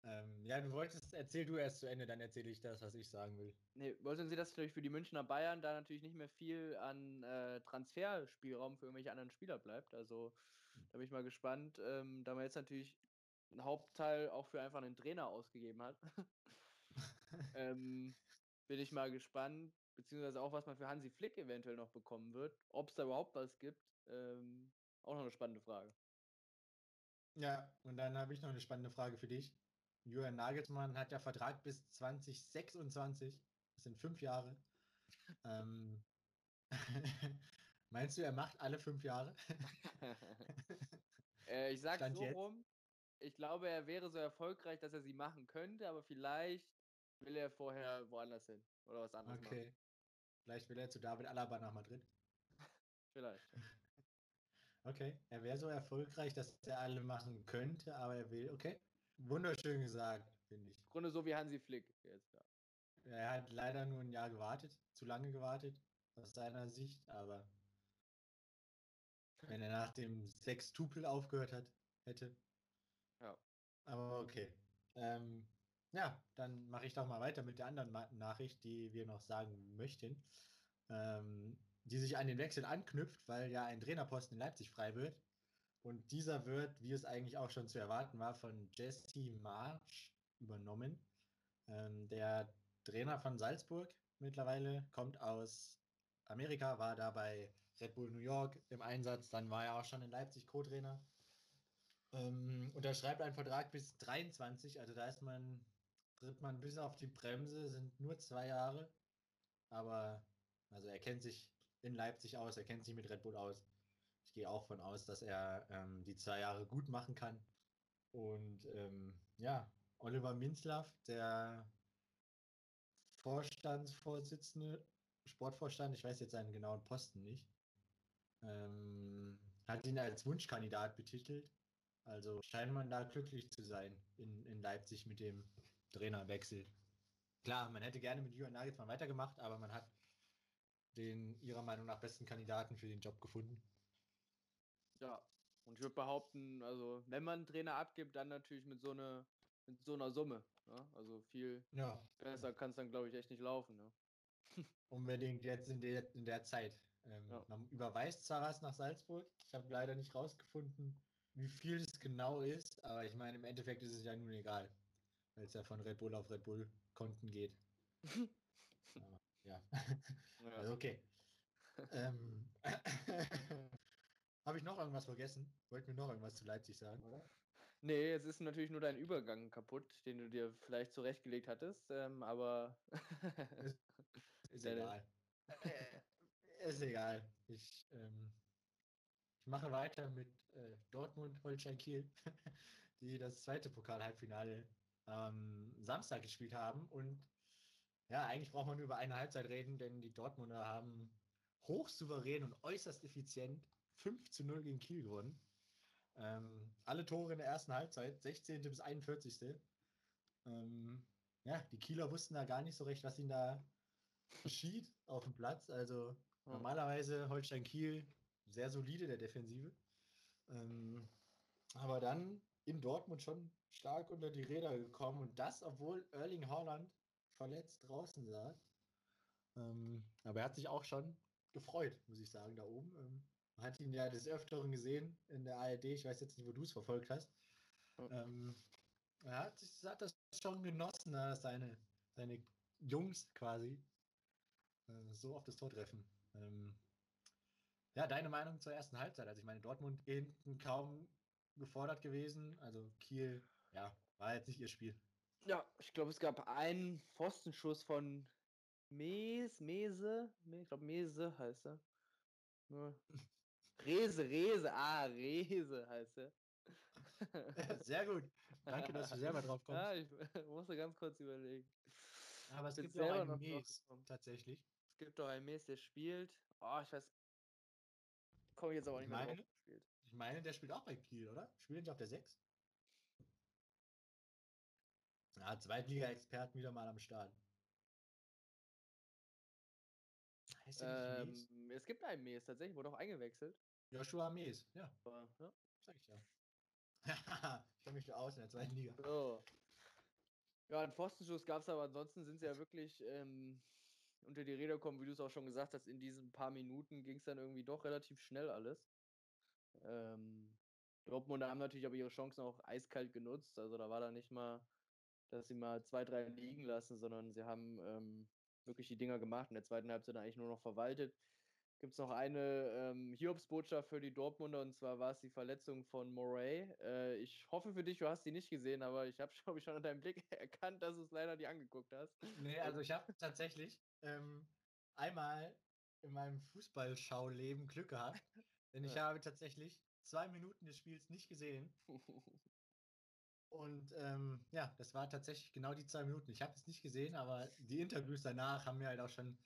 Ähm, ja, du wolltest, erzähl du erst zu Ende, dann erzähle ich das, was ich sagen will. Nee, wollten Sie das natürlich für die Münchner Bayern da natürlich nicht mehr viel an äh, Transferspielraum für irgendwelche anderen Spieler bleibt. Also da bin ich mal gespannt, ähm, da man jetzt natürlich einen Hauptteil auch für einfach einen Trainer ausgegeben hat. ähm, bin ich mal gespannt, beziehungsweise auch, was man für Hansi Flick eventuell noch bekommen wird. Ob es da überhaupt was gibt, ähm, auch noch eine spannende Frage. Ja, und dann habe ich noch eine spannende Frage für dich. Julian Nagelsmann hat ja Vertrag bis 2026. Das sind fünf Jahre. ähm, meinst du, er macht alle fünf Jahre? äh, ich sag Stand so jetzt? rum. Ich glaube, er wäre so erfolgreich, dass er sie machen könnte, aber vielleicht will er vorher woanders hin oder was anderes okay. machen. Vielleicht will er zu David Alaba nach Madrid. vielleicht. Okay, er wäre so erfolgreich, dass er alle machen könnte, aber er will, okay. Wunderschön gesagt, finde ich. Im Grunde so wie Hansi Flick jetzt, ja. Er hat leider nur ein Jahr gewartet, zu lange gewartet, aus seiner Sicht, aber wenn er nach dem Sextupel aufgehört hat, hätte. Aber okay. Ähm, ja, dann mache ich doch mal weiter mit der anderen Nachricht, die wir noch sagen möchten, ähm, die sich an den Wechsel anknüpft, weil ja ein Trainerposten in Leipzig frei wird. Und dieser wird, wie es eigentlich auch schon zu erwarten war, von Jesse March übernommen. Ähm, der Trainer von Salzburg mittlerweile kommt aus Amerika, war da bei Red Bull New York im Einsatz, dann war er auch schon in Leipzig Co-Trainer. Ähm, unterschreibt einen Vertrag bis 23, also da ist man, tritt man bis auf die Bremse, sind nur zwei Jahre. Aber also er kennt sich in Leipzig aus, er kennt sich mit Red Bull aus. Ich gehe auch von aus, dass er ähm, die zwei Jahre gut machen kann. Und ähm, ja, Oliver Minzlaff, der Vorstandsvorsitzende, Sportvorstand, ich weiß jetzt seinen genauen Posten nicht, ähm, hat ihn als Wunschkandidat betitelt. Also scheint man da glücklich zu sein in, in Leipzig mit dem Trainerwechsel. Klar, man hätte gerne mit Jürgen Nagelsmann weitergemacht, aber man hat den ihrer Meinung nach besten Kandidaten für den Job gefunden. Ja, und ich würde behaupten, also wenn man einen Trainer abgibt, dann natürlich mit so, eine, mit so einer Summe. Ne? Also viel ja. besser kann es dann, glaube ich, echt nicht laufen. Ne? Unbedingt jetzt in der, in der Zeit. Ähm, ja. Man überweist zwar was nach Salzburg. Ich habe leider nicht rausgefunden, wie viel genau ist, aber ich meine, im Endeffekt ist es ja nun egal, weil es ja von Red Bull auf Red Bull Konten geht. ja. ja. Also okay. ähm, Habe ich noch irgendwas vergessen? Wollten wir noch irgendwas zu Leipzig sagen, oder? Nee, es ist natürlich nur dein Übergang kaputt, den du dir vielleicht zurechtgelegt hattest, ähm, aber. ist, ist egal. ist egal. Ich, ähm, ich mache weiter mit äh, Dortmund, Holstein Kiel, die das zweite Pokal-Halbfinale am Samstag gespielt haben. Und ja, eigentlich braucht man nur über eine Halbzeit reden, denn die Dortmunder haben hochsouverän und äußerst effizient 5 zu 0 gegen Kiel gewonnen. Ähm, alle Tore in der ersten Halbzeit, 16. bis 41. Ähm, ja, die Kieler wussten da gar nicht so recht, was ihnen da geschieht auf dem Platz. Also ja. normalerweise Holstein Kiel sehr solide der Defensive. Ähm, aber dann in Dortmund schon stark unter die Räder gekommen und das, obwohl Erling Haaland verletzt draußen saß. Ähm, aber er hat sich auch schon gefreut, muss ich sagen, da oben. Ähm, man hat ihn ja des Öfteren gesehen in der ARD. Ich weiß jetzt nicht, wo du es verfolgt hast. Ähm, er hat, hat, das schon genossen, dass seine, seine Jungs quasi äh, so oft das Tor treffen. Ähm, ja, deine Meinung zur ersten Halbzeit? Also ich meine, Dortmund hinten kaum gefordert gewesen. Also Kiel, ja, war jetzt nicht ihr Spiel. Ja, ich glaube, es gab einen Pfostenschuss von Mes, Mese, ich glaube Mese heißt er. Rese, Rese, ah, Rese heißt er. Sehr gut. Danke, dass du selber drauf kommst. Ja, ich musste ganz kurz überlegen. Aber es gibt ja auch einen Mies, tatsächlich. Es gibt doch einen Mies, der spielt. Oh, ich weiß. Komme ich jetzt aber nicht mehr meine, drauf. Ich meine, der spielt auch bei Kiel, oder? Spielt nicht auf der 6? Ja, Zweitliga-Experten wieder mal am Start. Ähm, es gibt einen Mies, tatsächlich, wurde auch eingewechselt. Joshua Mees, ja. Ja. Sag ich ja. ich kenne mich da aus in der zweiten Liga. So. Ja, einen Pfostenschuss gab es aber ansonsten sind sie ja wirklich ähm, unter die Räder gekommen, wie du es auch schon gesagt hast, in diesen paar Minuten ging es dann irgendwie doch relativ schnell alles. Ähm, Dortmunder haben natürlich aber ihre Chancen auch eiskalt genutzt, also da war da nicht mal, dass sie mal zwei, drei liegen lassen, sondern sie haben ähm, wirklich die Dinger gemacht. In der zweiten Halbzeit eigentlich nur noch verwaltet. Gibt es noch eine ähm, Hiobsbotschaft für die Dortmunder und zwar war es die Verletzung von Moray. Äh, ich hoffe für dich, du hast die nicht gesehen, aber ich habe, glaube ich, schon an deinem Blick erkannt, dass du es leider nicht angeguckt hast. Nee, also ich habe tatsächlich ähm, einmal in meinem Fußballschauleben Glück gehabt, denn ich ja. habe tatsächlich zwei Minuten des Spiels nicht gesehen. Und ähm, ja, das war tatsächlich genau die zwei Minuten. Ich habe es nicht gesehen, aber die Interviews danach haben mir halt auch schon,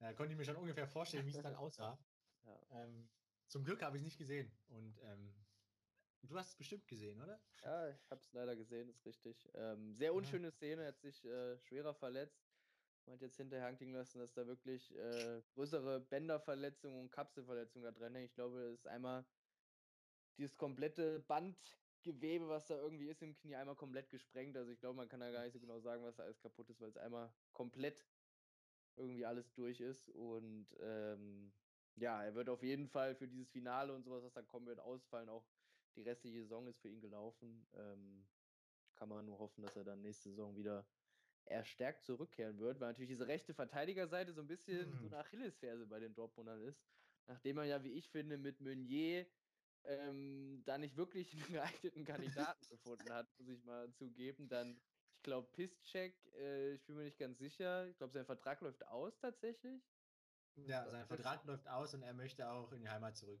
ja, konnte ich mir schon ungefähr vorstellen, wie es dann aussah. Ja. Ähm, zum Glück habe ich es nicht gesehen. Und ähm, du hast es bestimmt gesehen, oder? Ja, ich habe es leider gesehen, ist richtig. Ähm, sehr unschöne ja. Szene, hat sich äh, schwerer verletzt. Man hat jetzt hinterher anklingen lassen, dass da wirklich äh, größere Bänderverletzungen und Kapselverletzungen da drin Ich glaube, es ist einmal dieses komplette Band Gewebe, was da irgendwie ist im Knie, einmal komplett gesprengt. Also ich glaube, man kann da gar nicht so genau sagen, was da alles kaputt ist, weil es einmal komplett irgendwie alles durch ist. Und ähm, ja, er wird auf jeden Fall für dieses Finale und sowas, was dann kommen wird, ausfallen. Auch die restliche Saison ist für ihn gelaufen. Ähm, kann man nur hoffen, dass er dann nächste Saison wieder erstärkt zurückkehren wird, weil natürlich diese rechte Verteidigerseite so ein bisschen mhm. so eine Achillesferse bei den Dortmundern ist. Nachdem man ja, wie ich finde, mit Meunier ähm, da nicht wirklich einen geeigneten Kandidaten gefunden hat, muss ich mal zugeben, dann, ich glaube, Pisscheck, äh, ich bin mir nicht ganz sicher. Ich glaube, sein Vertrag läuft aus tatsächlich. Ja, sein Vertrag läuft aus und er möchte auch in die Heimat zurück.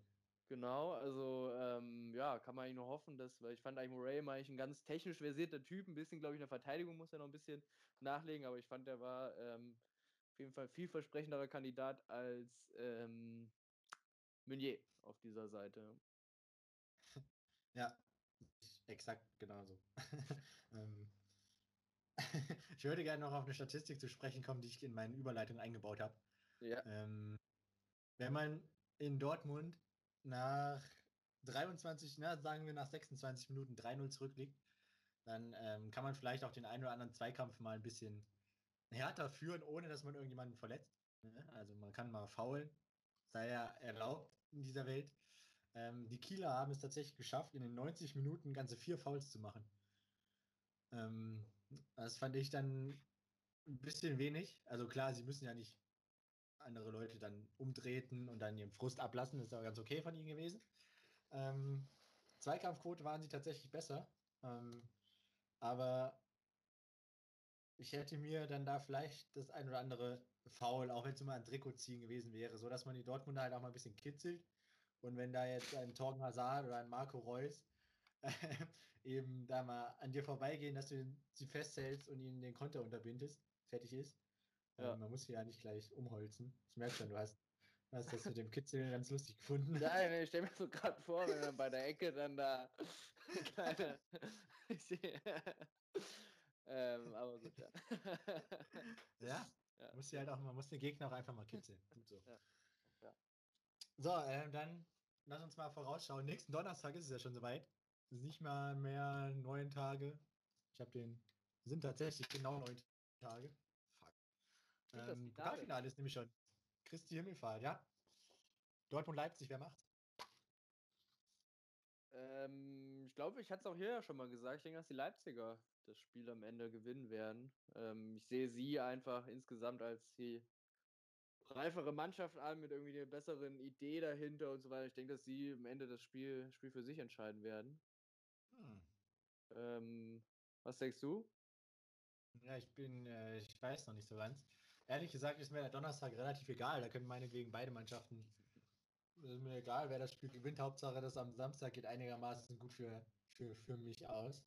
Genau, also ähm, ja, kann man eigentlich nur hoffen, dass, weil ich fand eigentlich Murray eigentlich ein ganz technisch versierter Typ, ein bisschen, glaube ich, in der Verteidigung muss er noch ein bisschen nachlegen, aber ich fand, er war ähm, auf jeden Fall vielversprechenderer Kandidat als ähm, Meunier auf dieser Seite. Ja, exakt genauso. ähm, ich würde gerne noch auf eine Statistik zu sprechen kommen, die ich in meine Überleitung eingebaut habe. Ja. Ähm, wenn man in Dortmund nach 23, na, sagen wir nach 26 Minuten 3-0 zurückliegt, dann ähm, kann man vielleicht auch den einen oder anderen Zweikampf mal ein bisschen härter führen, ohne dass man irgendjemanden verletzt. Ne? Also man kann mal faulen, sei ja erlaubt in dieser Welt. Ähm, die Kieler haben es tatsächlich geschafft, in den 90 Minuten ganze vier Fouls zu machen. Ähm, das fand ich dann ein bisschen wenig. Also klar, sie müssen ja nicht andere Leute dann umtreten und dann ihren Frust ablassen. Das ist auch ganz okay von ihnen gewesen. Ähm, Zweikampfquote waren sie tatsächlich besser. Ähm, aber ich hätte mir dann da vielleicht das ein oder andere Foul, auch wenn es immer ein Trikot ziehen gewesen wäre, so dass man die Dortmunder halt auch mal ein bisschen kitzelt. Und wenn da jetzt ein Torgen Hazard oder ein Marco Reus eben da mal an dir vorbeigehen, dass du sie festhältst und ihnen den Konter unterbindest, fertig ist, ja. Man muss sie ja nicht gleich umholzen. Ich merke schon, du hast, hast das mit dem Kitzeln ganz lustig gefunden. Nein, ich stelle mir so gerade vor, wenn man bei der Ecke dann da kleine. ähm, aber gut, ja. ja. ja. Muss halt auch, man muss den Gegner auch einfach mal kitzeln. So. Ja. So, ähm, dann lass uns mal vorausschauen. Nächsten Donnerstag ist es ja schon soweit. Nicht mal mehr neun Tage. Ich habe den, sind tatsächlich genau neun Tage. Ähm, Pokalfinale ist nämlich schon. Christi Himmelfahrt, ja. Dortmund Leipzig, wer macht's? Ähm, ich glaube, ich hatte es auch hier ja schon mal gesagt. Ich denke, dass die Leipziger das Spiel am Ende gewinnen werden. Ähm, ich sehe sie einfach insgesamt als die reifere Mannschaft an mit irgendwie einer besseren Idee dahinter und so weiter. Ich denke, dass sie am Ende das Spiel, Spiel für sich entscheiden werden. Hm. Ähm, was denkst du? Ja, ich bin, äh, ich weiß noch nicht so ganz ehrlich gesagt ist mir der Donnerstag relativ egal. Da können meinetwegen beide Mannschaften. Ist mir egal, wer das Spiel gewinnt. Hauptsache, das am Samstag geht einigermaßen gut für, für, für mich aus.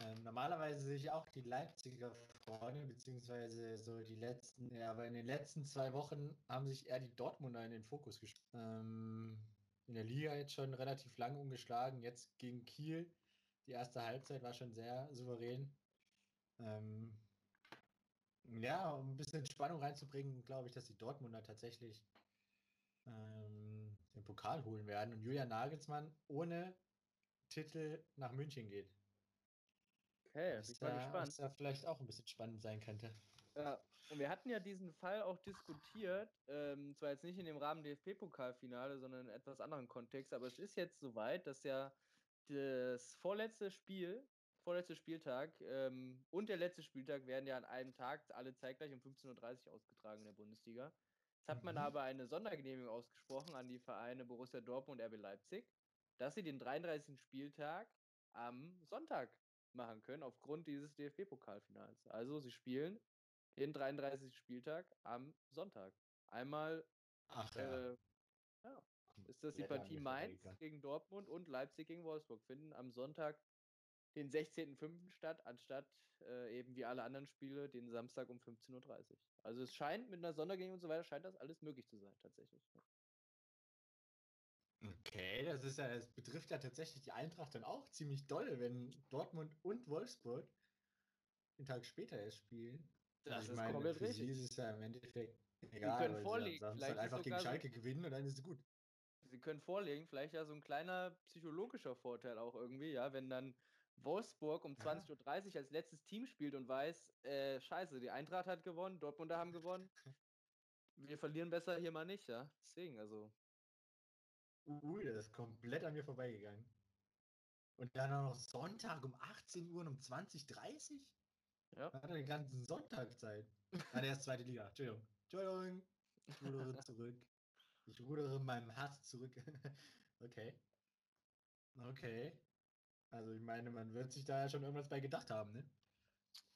Ähm, normalerweise sehe ich auch die Leipziger vorne, beziehungsweise so die letzten, ja, aber in den letzten zwei Wochen haben sich eher die Dortmunder in den Fokus gespielt. Ähm, in der Liga jetzt schon relativ lang umgeschlagen, jetzt gegen Kiel. Die erste Halbzeit war schon sehr souverän. Ähm, ja, um ein bisschen Spannung reinzubringen, glaube ich, dass die Dortmunder tatsächlich ähm, den Pokal holen werden und Julian Nagelsmann ohne Titel nach München geht. Okay, was bin da, gespannt. Was da vielleicht auch ein bisschen spannend sein könnte. Ja, und wir hatten ja diesen Fall auch diskutiert, ähm, zwar jetzt nicht in dem Rahmen DFB-Pokalfinale, sondern in etwas anderen Kontext, aber es ist jetzt soweit, dass ja das vorletzte Spiel vorletzte Spieltag ähm, und der letzte Spieltag werden ja an einem Tag alle zeitgleich um 15.30 Uhr ausgetragen in der Bundesliga. Jetzt hat man mhm. aber eine Sondergenehmigung ausgesprochen an die Vereine Borussia Dortmund und RB Leipzig, dass sie den 33. Spieltag am Sonntag machen können, aufgrund dieses DFB-Pokalfinals. Also sie spielen den 33. Spieltag am Sonntag. Einmal Ach, ja. Äh, ja, ist das die Partie Mainz gegen Dortmund und Leipzig gegen Wolfsburg finden am Sonntag den 16.05. statt, anstatt äh, eben wie alle anderen Spiele den Samstag um 15.30 Uhr. Also es scheint mit einer Sondergänge und so weiter, scheint das alles möglich zu sein, tatsächlich. Okay, das ist ja, das betrifft ja tatsächlich die Eintracht dann auch ziemlich doll, wenn Dortmund und Wolfsburg einen Tag später erst spielen. Das also ich ist meine, komplett richtig. Sie ist es ja im Endeffekt egal. Sie können vorlegen, vielleicht einfach gegen Schalke gewinnen und dann ist es gut. Sie können vorlegen, vielleicht ja so ein kleiner psychologischer Vorteil auch irgendwie, ja, wenn dann Wolfsburg um 20.30 Uhr als letztes Team spielt und weiß, äh, scheiße, die Eintracht hat gewonnen, Dortmunder haben gewonnen. Wir verlieren besser hier mal nicht, ja. Deswegen, also. Ui, das ist komplett an mir vorbeigegangen. Und dann auch noch Sonntag um 18 Uhr und um 20.30 Uhr? Ja. Hat er den ganzen Sonntag Zeit. Ah, der ist zweite Liga. Entschuldigung. Entschuldigung. Ich rudere zurück. Ich rudere meinem Hass zurück. okay. Okay. Also ich meine, man wird sich da ja schon irgendwas bei gedacht haben, ne?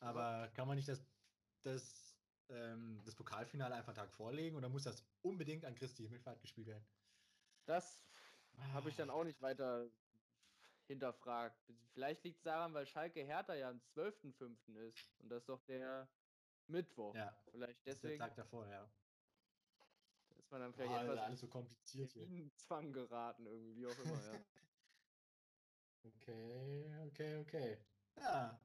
Aber kann man nicht das, das, ähm, das Pokalfinale einfach Tag vorlegen oder muss das unbedingt an Christi Himmelfahrt gespielt werden? Das habe ich dann auch nicht weiter hinterfragt. Vielleicht liegt es daran, weil Schalke Hertha ja am 12.05. ist. Und das ist doch der Mittwoch. Ja. Vielleicht deswegen der Tag davor, ja. Ist man dann vielleicht Boah, etwas alles so kompliziert hier. in Zwang geraten, irgendwie, wie auch immer, ja. Okay, okay, okay. Ja,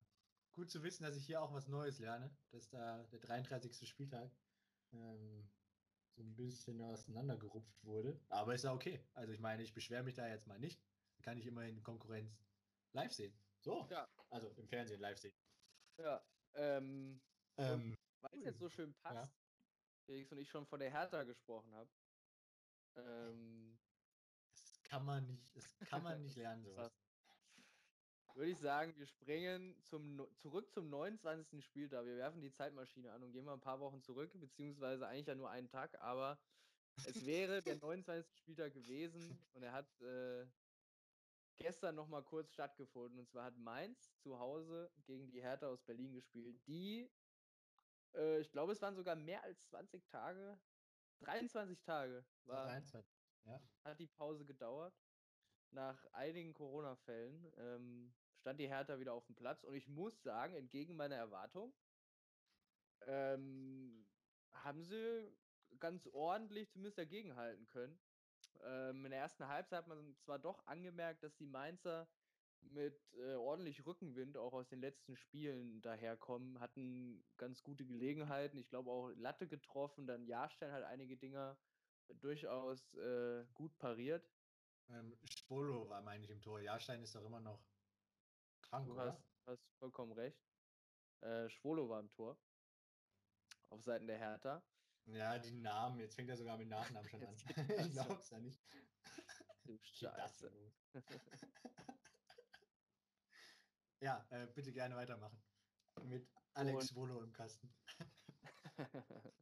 gut zu wissen, dass ich hier auch was Neues lerne, dass da der 33. Spieltag ähm, so ein bisschen auseinandergerupft wurde. Aber ist ja okay. Also ich meine, ich beschwere mich da jetzt mal nicht. Kann ich immerhin Konkurrenz live sehen. So. Ja. Also im Fernsehen live sehen. ja. Ähm, Ähm, weil es jetzt so schön passt, Ja. Felix und ich schon von der Hertha gesprochen haben. Ähm, das kann man nicht, das kann man nicht lernen, sowas. würde ich sagen, wir springen zum, zurück zum 29. Spieltag. Wir werfen die Zeitmaschine an und gehen mal ein paar Wochen zurück, beziehungsweise eigentlich ja nur einen Tag, aber es wäre der 29. Spieltag gewesen und er hat äh, gestern noch mal kurz stattgefunden. Und zwar hat Mainz zu Hause gegen die Hertha aus Berlin gespielt, die, äh, ich glaube, es waren sogar mehr als 20 Tage, 23 Tage war, 23. Ja. hat die Pause gedauert. Nach einigen Corona-Fällen ähm, stand die Hertha wieder auf dem Platz und ich muss sagen, entgegen meiner Erwartung, ähm, haben sie ganz ordentlich zumindest dagegenhalten können. Ähm, in der ersten Halbzeit hat man zwar doch angemerkt, dass die Mainzer mit äh, ordentlich Rückenwind auch aus den letzten Spielen daherkommen, hatten ganz gute Gelegenheiten. Ich glaube auch Latte getroffen, dann Jahrstein hat einige Dinger durchaus äh, gut pariert. Ähm, Spolo war, meine ich, im Tor. Jahrstein ist doch immer noch krank, Du hast, hast vollkommen recht. Äh, Schwolo war im Tor. Auf Seiten der Hertha. Ja, die Namen. Jetzt fängt er sogar mit Nachnamen schon an. Ich glaub's ja nicht. Du Scheiße. Ja, äh, bitte gerne weitermachen. Mit Alex Und- Schwolo im Kasten.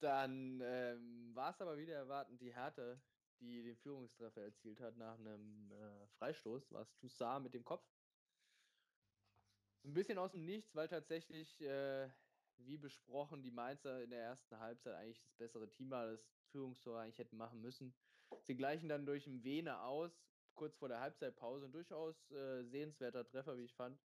Dann ähm, war es aber wieder erwartend die Hertha, die den Führungstreffer erzielt hat nach einem äh, Freistoß. War es Toussaint mit dem Kopf. Ein bisschen aus dem Nichts, weil tatsächlich, äh, wie besprochen, die Mainzer in der ersten Halbzeit eigentlich das bessere Team war, das Führungstor eigentlich hätten machen müssen. Sie gleichen dann durch einen Vene aus, kurz vor der Halbzeitpause. Ein durchaus äh, sehenswerter Treffer, wie ich fand.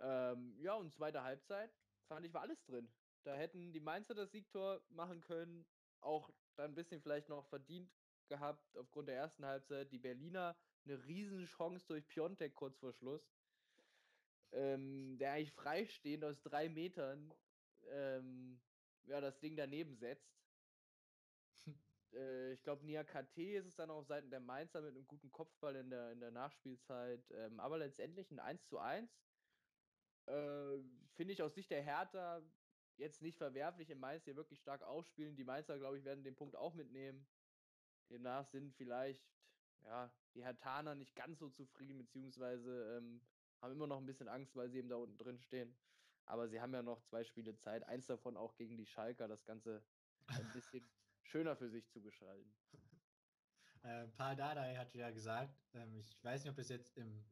Ähm, ja, und zweite Halbzeit fand ich war alles drin. Da hätten die Mainzer das Siegtor machen können, auch dann ein bisschen vielleicht noch verdient gehabt aufgrund der ersten Halbzeit. Die Berliner eine riesen Chance durch Piontek kurz vor Schluss, ähm, der eigentlich freistehend aus drei Metern ähm, ja, das Ding daneben setzt. Äh, ich glaube, Nia KT ist es dann auf Seiten der Mainzer mit einem guten Kopfball in der, in der Nachspielzeit. Ähm, aber letztendlich ein 1 zu 1. Äh, Finde ich aus Sicht der Hertha jetzt nicht verwerflich im Mainz hier wirklich stark aufspielen. Die Mainzer, glaube ich, werden den Punkt auch mitnehmen. Demnach sind vielleicht ja, die Hertaner nicht ganz so zufrieden, beziehungsweise ähm, haben immer noch ein bisschen Angst, weil sie eben da unten drin stehen. Aber sie haben ja noch zwei Spiele Zeit, eins davon auch gegen die Schalker, das Ganze ein bisschen schöner für sich zu gestalten. Äh, Paul Dardai hatte ja gesagt, ähm, ich weiß nicht, ob es jetzt im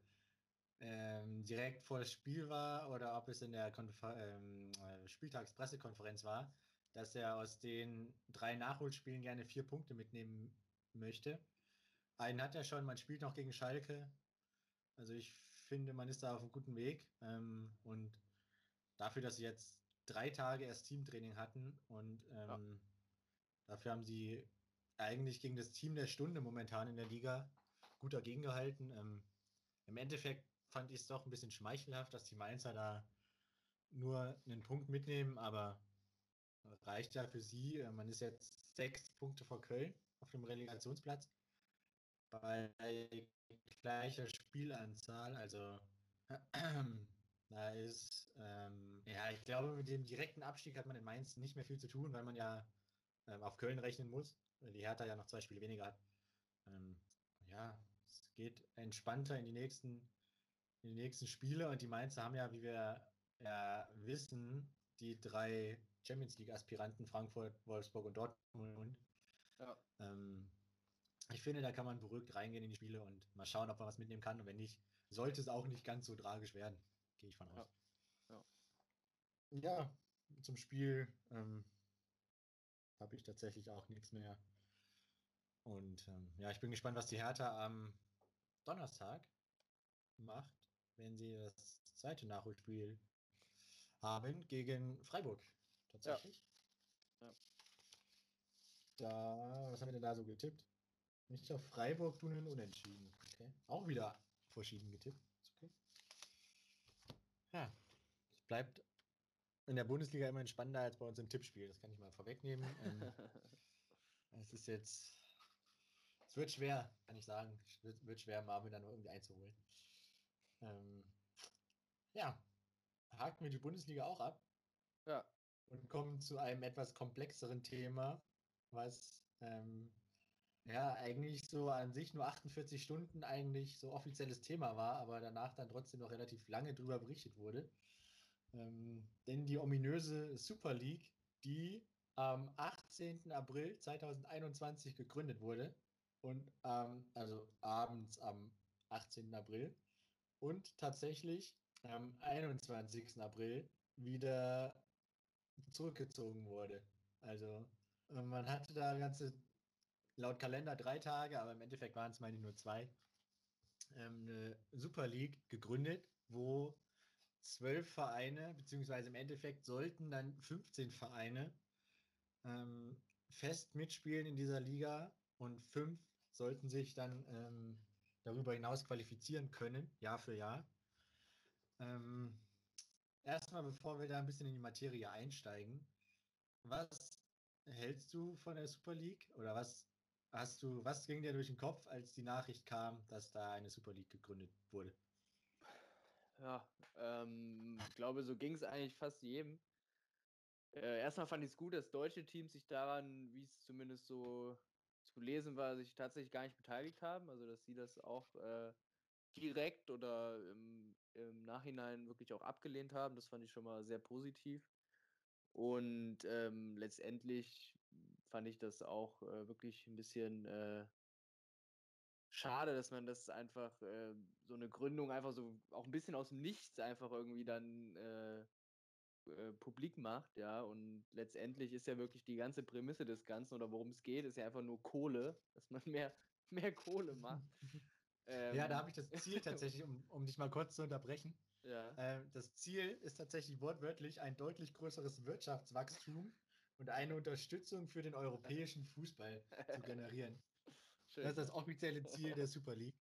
ähm, direkt vor das Spiel war oder ob es in der Konfer ähm, äh, Spieltagspressekonferenz war, dass er aus den drei Nachholspielen gerne vier Punkte mitnehmen möchte. Einen hat er schon, man spielt noch gegen Schalke. Also ich finde, man ist da auf einem guten Weg. Ähm, und dafür, dass sie jetzt drei Tage erst Teamtraining hatten und ähm, dafür haben sie eigentlich gegen das Team der Stunde momentan in der Liga gut dagegen gehalten. Ähm, Im Endeffekt fand ich es doch ein bisschen schmeichelhaft, dass die Mainzer da nur einen Punkt mitnehmen, aber reicht ja für sie. Äh, Man ist jetzt sechs Punkte vor Köln auf dem Relegationsplatz bei gleicher Spielanzahl. Also da ist, ähm, ja, ich glaube, mit dem direkten Abstieg hat man in Mainz nicht mehr viel zu tun, weil man ja ähm, auf Köln rechnen muss, weil die Hertha ja noch zwei Spiele weniger hat. Ähm, ja, es geht entspannter in die nächsten, in die nächsten Spiele und die Mainzer haben ja, wie wir ja wissen, die drei Champions League Aspiranten Frankfurt, Wolfsburg und Dortmund. Ja. Ähm, ich finde, da kann man beruhigt reingehen in die Spiele und mal schauen, ob man was mitnehmen kann. Und wenn nicht, sollte es auch nicht ganz so tragisch werden. Gehe ich von aus. Ja, ja. ja zum Spiel ähm, habe ich tatsächlich auch nichts mehr. Und ähm, ja, ich bin gespannt, was die Hertha am Donnerstag macht, wenn sie das zweite Nachholspiel haben gegen Freiburg. Tatsächlich. Ja. ja. Da, was haben wir denn da so getippt? Nicht auf Freiburg, du einen Unentschieden. Okay. Auch wieder verschieden getippt. okay. Ja. Es bleibt in der Bundesliga immerhin spannender als bei uns im Tippspiel. Das kann ich mal vorwegnehmen. ähm, es ist jetzt. Es wird schwer, kann ich sagen. Es wird, wird schwer, Marvin dann irgendwie einzuholen. Ähm, ja, haken wir die Bundesliga auch ab. Ja. Und kommen zu einem etwas komplexeren Thema, was ähm, ja eigentlich so an sich nur 48 Stunden eigentlich so offizielles Thema war, aber danach dann trotzdem noch relativ lange drüber berichtet wurde. Ähm, denn die ominöse Super League, die am 18. April 2021 gegründet wurde und ähm, also abends am 18. April und tatsächlich am 21. April wieder zurückgezogen wurde. Also äh, man hatte da ganze, laut Kalender drei Tage, aber im Endeffekt waren es meine nur zwei, ähm, eine Super League gegründet, wo zwölf Vereine, beziehungsweise im Endeffekt sollten dann 15 Vereine ähm, fest mitspielen in dieser Liga und fünf sollten sich dann ähm, darüber hinaus qualifizieren können, Jahr für Jahr. Ähm, erstmal, bevor wir da ein bisschen in die Materie einsteigen, was hältst du von der Super League oder was hast du, was ging dir durch den Kopf, als die Nachricht kam, dass da eine Super League gegründet wurde? Ja, ähm, ich glaube, so ging es eigentlich fast jedem. Äh, erstmal fand ich es gut, dass deutsche Teams sich daran, wie es zumindest so zu lesen war, sich tatsächlich gar nicht beteiligt haben. Also, dass sie das auch äh, direkt oder im, im, Nachhinein wirklich auch abgelehnt haben. Das fand ich schon mal sehr positiv. Und ähm, letztendlich fand ich das auch äh, wirklich ein bisschen äh, schade, dass man das einfach, äh, so eine Gründung einfach so auch ein bisschen aus dem Nichts einfach irgendwie dann äh, äh, publik macht, ja. Und letztendlich ist ja wirklich die ganze Prämisse des Ganzen oder worum es geht, ist ja einfach nur Kohle, dass man mehr, mehr Kohle macht. ähm, ja, da habe ich das Ziel tatsächlich, um, um dich mal kurz zu unterbrechen. Ja. Ähm, das Ziel ist tatsächlich wortwörtlich ein deutlich größeres Wirtschaftswachstum und eine Unterstützung für den europäischen Fußball zu generieren. Schön. Das ist das offizielle Ziel der Super League.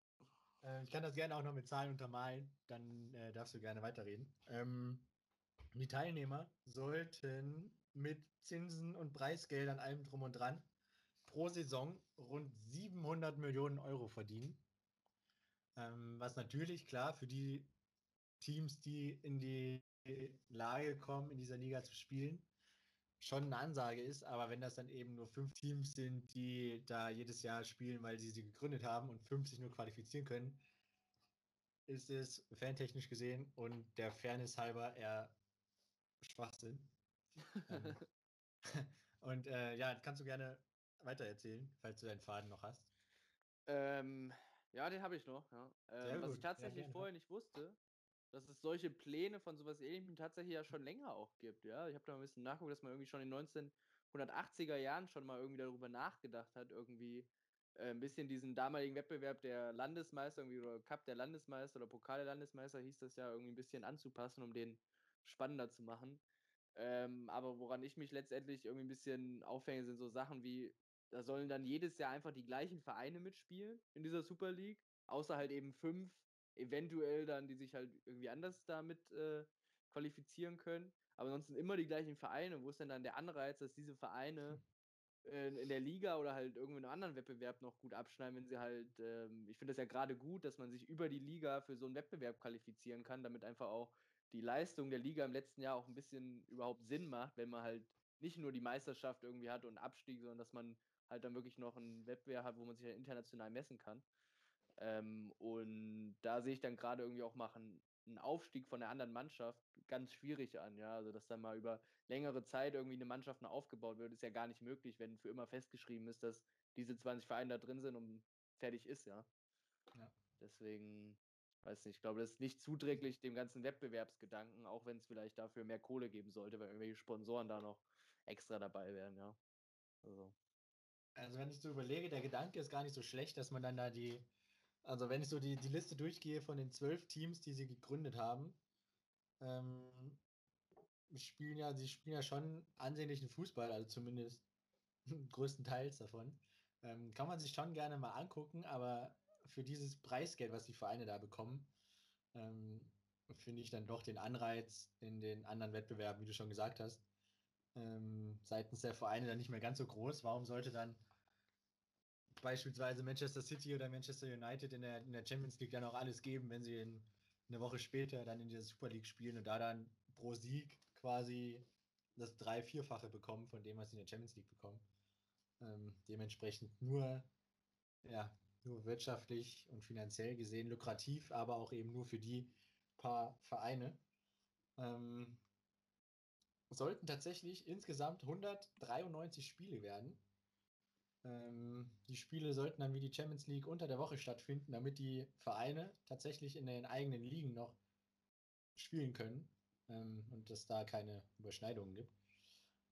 Äh, ich kann das gerne auch noch mit Zahlen untermalen, dann äh, darfst du gerne weiterreden. Ähm, die Teilnehmer sollten mit Zinsen und Preisgeldern allem drum und dran pro Saison rund 700 Millionen Euro verdienen. Ähm, was natürlich klar für die Teams, die in die Lage kommen, in dieser Liga zu spielen, schon eine Ansage ist. Aber wenn das dann eben nur fünf Teams sind, die da jedes Jahr spielen, weil sie sie gegründet haben und 50 nur qualifizieren können, ist es fantechnisch gesehen und der Fairness halber eher Schwachsinn. ähm, und äh, ja, kannst du gerne weitererzählen, falls du deinen Faden noch hast. Ähm, ja, den habe ich noch. Ja. Ähm, was ich tatsächlich ja, vorher nicht wusste, dass es solche Pläne von sowas ähnlichem tatsächlich ja schon länger auch gibt. Ja, ich habe da mal ein bisschen nachgeguckt, dass man irgendwie schon in den 1980er Jahren schon mal irgendwie darüber nachgedacht hat, irgendwie äh, ein bisschen diesen damaligen Wettbewerb der Landesmeister irgendwie oder Cup der Landesmeister oder Pokal der Landesmeister hieß das ja irgendwie ein bisschen anzupassen, um den spannender zu machen. Ähm, aber woran ich mich letztendlich irgendwie ein bisschen aufhänge, sind so Sachen wie, da sollen dann jedes Jahr einfach die gleichen Vereine mitspielen in dieser Super League, außer halt eben fünf, eventuell dann, die sich halt irgendwie anders damit äh, qualifizieren können. Aber ansonsten immer die gleichen Vereine. Wo ist denn dann der Anreiz, dass diese Vereine äh, in der Liga oder halt irgendwie in einem anderen Wettbewerb noch gut abschneiden, wenn sie halt, ähm, ich finde das ja gerade gut, dass man sich über die Liga für so einen Wettbewerb qualifizieren kann, damit einfach auch die Leistung der Liga im letzten Jahr auch ein bisschen überhaupt Sinn macht, wenn man halt nicht nur die Meisterschaft irgendwie hat und Abstieg, sondern dass man halt dann wirklich noch einen Wettbewerb hat, wo man sich halt international messen kann. Ähm, und da sehe ich dann gerade irgendwie auch machen einen Aufstieg von der anderen Mannschaft ganz schwierig an, ja. Also dass dann mal über längere Zeit irgendwie eine Mannschaft noch aufgebaut wird, ist ja gar nicht möglich, wenn für immer festgeschrieben ist, dass diese 20 Vereine da drin sind und fertig ist, ja. Ja. Deswegen, weiß nicht, ich glaube, das ist nicht zuträglich dem ganzen Wettbewerbsgedanken, auch wenn es vielleicht dafür mehr Kohle geben sollte, weil irgendwelche Sponsoren da noch extra dabei wären, ja. Also. Also wenn ich so überlege, der Gedanke ist gar nicht so schlecht, dass man dann da die, also wenn ich so die, die Liste durchgehe von den zwölf Teams, die sie gegründet haben, ähm, spielen ja, sie spielen ja schon ansehnlichen Fußball, also zumindest größtenteils davon. Ähm, kann man sich schon gerne mal angucken, aber für dieses Preisgeld, was die Vereine da bekommen, ähm, finde ich dann doch den Anreiz in den anderen Wettbewerben, wie du schon gesagt hast, ähm, seitens der Vereine dann nicht mehr ganz so groß. Warum sollte dann beispielsweise Manchester City oder Manchester United in der, in der Champions League dann auch alles geben, wenn sie in, eine Woche später dann in der Super League spielen und da dann pro Sieg quasi das drei-, vierfache bekommen von dem, was sie in der Champions League bekommen. Ähm, dementsprechend nur, ja, nur wirtschaftlich und finanziell gesehen lukrativ, aber auch eben nur für die paar Vereine. Ähm, sollten tatsächlich insgesamt 193 Spiele werden. Ähm, die Spiele sollten dann wie die Champions League unter der Woche stattfinden, damit die Vereine tatsächlich in den eigenen Ligen noch spielen können ähm, und es da keine Überschneidungen gibt.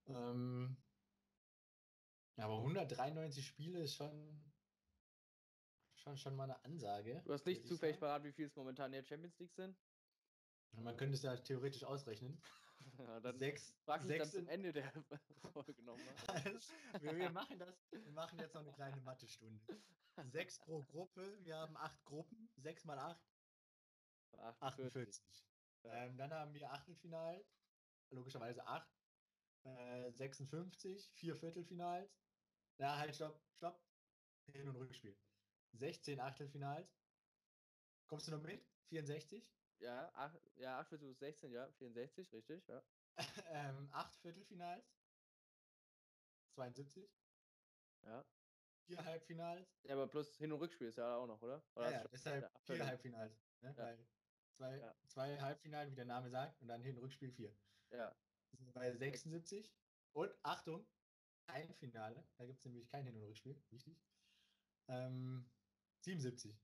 Ähm, aber 193 Spiele ist schon, schon, schon mal eine Ansage. Du hast nicht zufällig parat, wie viel es momentan in der Champions League sind? Man könnte es ja theoretisch ausrechnen. Ja, dann sechs, frag ich sechs dann zum Ende der Folge nochmal. Also, wir, wir machen das, wir machen jetzt noch eine kleine Mathestunde. Sechs pro Gruppe, wir haben acht Gruppen, sechs mal acht, 48. Ja. Ähm, dann haben wir Achtelfinal, logischerweise acht, äh, 56, vier Viertelfinals. Ja, halt, stopp, stopp. Hin- und Rückspiel. 16 Achtelfinals. Kommst du noch mit? 64? Ja, ach, ja, 8 versus 16, ja, 64, richtig, ja. ähm, acht Viertelfinals. 72. Ja. Vier Halbfinals. Ja, aber plus Hin- und Rückspiel ist ja auch noch, oder? oder Ja, ja, deshalb ja, vier Viertel- Halbfinals. Ne? Ja. Weil zwei, Ja. zwei Halbfinale, wie der Name sagt, und dann Hin- und Rückspiel vier. Ja, Das sind bei 76. Und Achtung, ein Finale. Da gibt es nämlich kein Hin- und Rückspiel. Wichtig. Ähm, 77.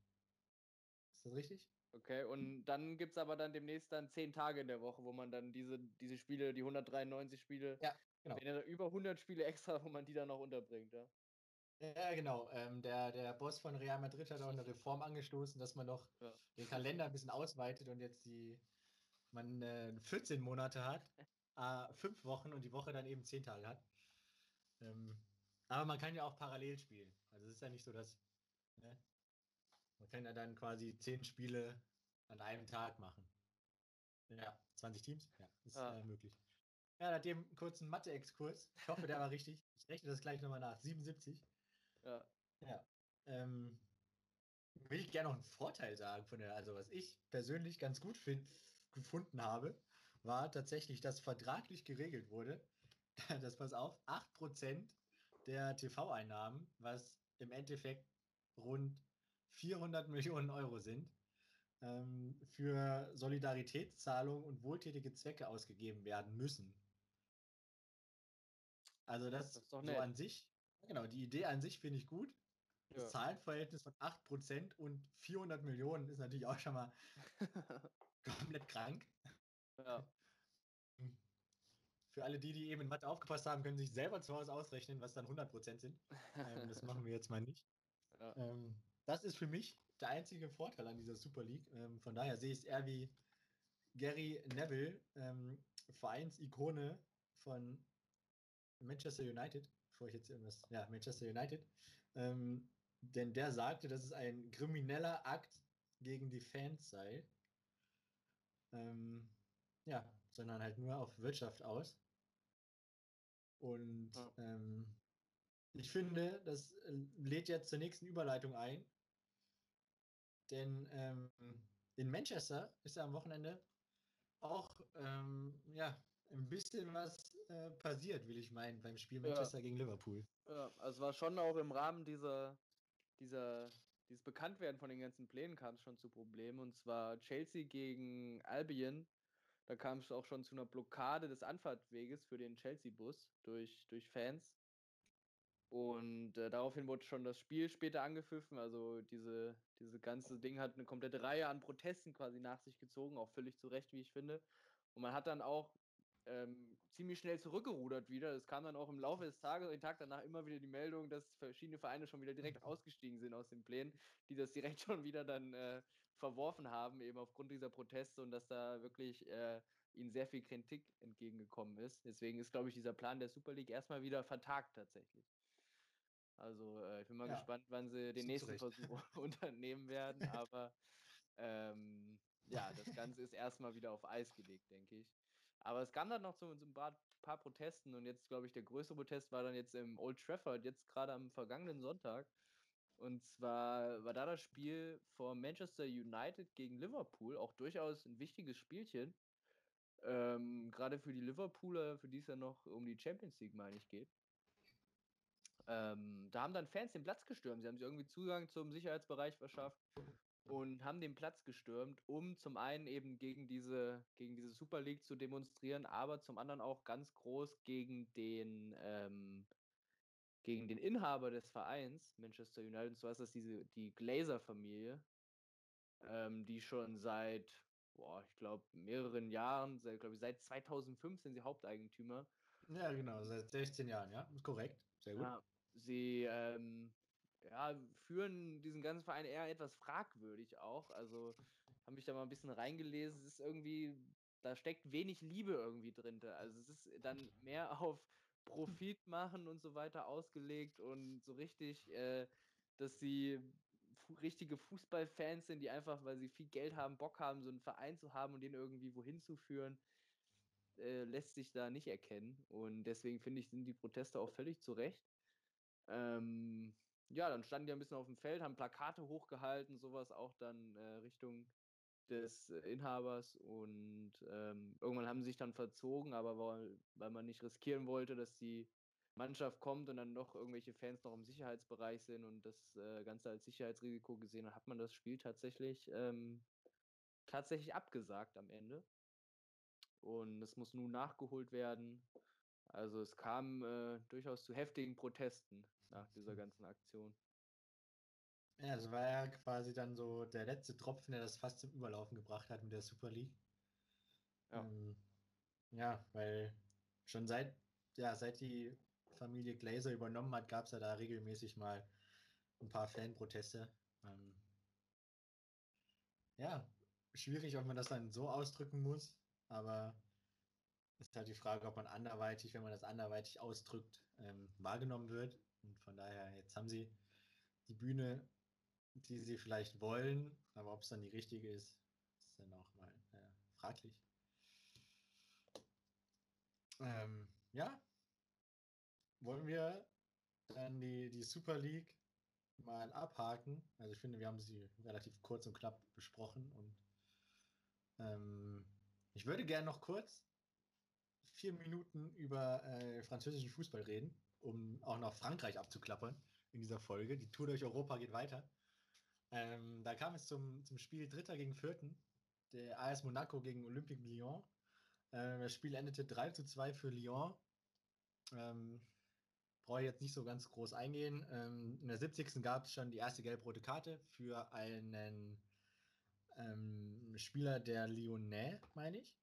Ist das richtig? Okay. Und dann gibt es aber dann demnächst dann 10 Tage in der Woche, wo man dann diese, diese Spiele, die 193 Spiele, Ja, genau. wenn ja über 100 Spiele extra, wo man die dann noch unterbringt, ja. Ja, genau. Ähm, der, der Boss von Real Madrid hat auch eine Reform angestoßen, dass man doch Ja. den Kalender ein bisschen ausweitet und jetzt die man äh, 14 Monate hat, äh, fünf Wochen und die Woche dann eben 10 Tage hat. Ähm, aber man kann ja auch parallel spielen. Also es ist ja nicht so, dass ne, man kann ja dann quasi 10 Spiele an einem Tag machen. Ja, 20 Teams? Ja, ist Ah. äh, möglich. Ja, nach dem kurzen Mathe-Exkurs. Ich hoffe, der war richtig. Ich rechne das gleich nochmal nach. 77. Ja, Ja. Ähm, will ich gerne noch einen Vorteil sagen von der, also was ich persönlich ganz gut find, gefunden habe, war tatsächlich, dass vertraglich geregelt wurde, dass pass auf, 8% der TV-Einnahmen, was im Endeffekt rund 400 Millionen Euro sind, ähm, für Solidaritätszahlungen und wohltätige Zwecke ausgegeben werden müssen. Also das, Das so an sich, genau, die Idee an sich finde ich gut. Das Ja. Zahlenverhältnis von 8% und 400 Millionen ist natürlich auch schon mal komplett krank. ja. Für alle die, die eben in Mathe aufgepasst haben, können sich selber zu Hause ausrechnen, was dann 100% sind. Ähm, das machen wir jetzt mal nicht. Ja. Ähm, das ist für mich der einzige Vorteil an dieser Super League. Ähm, von daher sehe ich es eher wie Gary Neville, ähm, Vereinsikone von Manchester United, bevor ich jetzt irgendwas, ja, Manchester United. Ähm, denn der sagte, dass es ein krimineller Akt gegen die Fans sei. Ähm, ja, sondern halt nur auf Wirtschaft aus. Und Ja. ähm, ich finde, das lädt jetzt zur nächsten Überleitung ein. Denn ähm, in Manchester ist ja am Wochenende auch ähm, ja, ein bisschen was äh, passiert, will ich meinen, beim Spiel Ja. Manchester gegen Liverpool. Ja, also es war schon auch im Rahmen dieser, dieser, dieses Bekanntwerden von den ganzen Plänen kam es schon zu Problemen. Und zwar Chelsea gegen Albion. Da kam es auch schon zu einer Blockade des Anfahrtweges für den Chelsea-Bus durch, durch Fans. Und äh, daraufhin wurde schon das Spiel später angepfiffen. Also diese, diese ganze Ding hat eine komplette Reihe an Protesten quasi nach sich gezogen, auch völlig zu Recht, wie ich finde. Und man hat dann auch ähm, ziemlich schnell zurückgerudert wieder. Es kam dann auch im Laufe des Tages, den Tag danach immer wieder die Meldung, dass verschiedene Vereine schon wieder direkt ausgestiegen sind aus den Plänen, die das direkt schon wieder dann äh, verworfen haben, eben aufgrund dieser Proteste und dass da wirklich äh, ihnen sehr viel Kritik entgegengekommen ist. Deswegen ist, glaube ich, dieser Plan der Super League erstmal wieder vertagt tatsächlich. Also äh, ich bin mal ja, gespannt, wann sie den nächsten Versuch unternehmen werden, aber ähm, ja, das Ganze ist erstmal wieder auf Eis gelegt, denke ich. Aber es kam dann noch zu, zu ein paar, paar, Protesten und jetzt, glaube ich, der größte Protest war dann jetzt im Old Trafford, jetzt gerade am vergangenen Sonntag. Und zwar war da das Spiel vor Manchester United gegen Liverpool auch durchaus ein wichtiges Spielchen. Ähm, gerade für die Liverpooler, für die es ja noch um die Champions League, meine ich, geht. Ähm, da haben dann Fans den Platz gestürmt. Sie haben sich irgendwie Zugang zum Sicherheitsbereich verschafft und haben den Platz gestürmt, um zum einen eben gegen diese, gegen diese Super League zu demonstrieren, aber zum anderen auch ganz groß gegen den, ähm, gegen den Inhaber des Vereins, Manchester United, und zwar ist das diese, die Glazer-Familie, ähm, die schon seit, boah, ich glaube, mehreren Jahren, seit, glaube ich, seit 2005 sind sie Haupteigentümer. Ja, genau, seit 16 Jahren, ja, ist korrekt, sehr gut. Ja, sie ähm, ja, führen diesen ganzen Verein eher etwas fragwürdig auch. Also habe mich da mal ein bisschen reingelesen. Es ist irgendwie, da steckt wenig Liebe irgendwie drin. Also es ist dann mehr auf Profit machen und so weiter ausgelegt und so richtig, äh, dass sie richtige Fußballfans sind, die einfach, weil sie viel Geld haben, Bock haben, so einen Verein zu haben und den irgendwie wohin zu führen, äh, lässt sich da nicht erkennen. Und deswegen finde ich, sind die Proteste auch völlig zu Recht. Ähm, ja, dann standen die ein bisschen auf dem Feld, haben Plakate hochgehalten, sowas auch dann äh, Richtung des äh, Inhabers und ähm, irgendwann haben sie sich dann verzogen, aber weil, weil man nicht riskieren wollte, dass die Mannschaft kommt und dann noch irgendwelche Fans noch im Sicherheitsbereich sind und das äh, Ganze als Sicherheitsrisiko gesehen hat, hat man das Spiel tatsächlich ähm, tatsächlich abgesagt am Ende. Und es muss nun nachgeholt werden. Also es kam äh, durchaus zu heftigen Protesten nach dieser ganzen Aktion. Ja, das war ja quasi dann so der letzte Tropfen, der das fast zum Überlaufen gebracht hat mit der Super League. Ja, ähm, ja weil schon seit, ja, seit die Familie Glazer übernommen hat, gab es ja da regelmäßig mal ein paar Fanproteste. Ähm, ja, schwierig, ob man das dann so ausdrücken muss, aber ist halt die Frage, ob man anderweitig, wenn man das anderweitig ausdrückt, ähm, wahrgenommen wird. Und von daher, jetzt haben sie die Bühne, die sie vielleicht wollen, aber ob es dann die richtige ist, ist dann auch mal äh, fraglich. Ähm, ja, wollen wir dann die, die Super League mal abhaken. Also ich finde, wir haben sie relativ kurz und knapp besprochen und ähm, ich würde gerne noch kurz vier Minuten über äh, französischen Fußball reden um auch noch Frankreich abzuklappern in dieser Folge. Die Tour durch Europa geht weiter. Ähm, da kam es zum, zum Spiel Dritter gegen Vierten, der AS Monaco gegen Olympique Lyon. Äh, das Spiel endete 3 zu 2 für Lyon. Ähm, Brauche ich jetzt nicht so ganz groß eingehen. Ähm, in der 70. gab es schon die erste gelb-rote Karte für einen ähm, Spieler der Lyonnais, meine ich.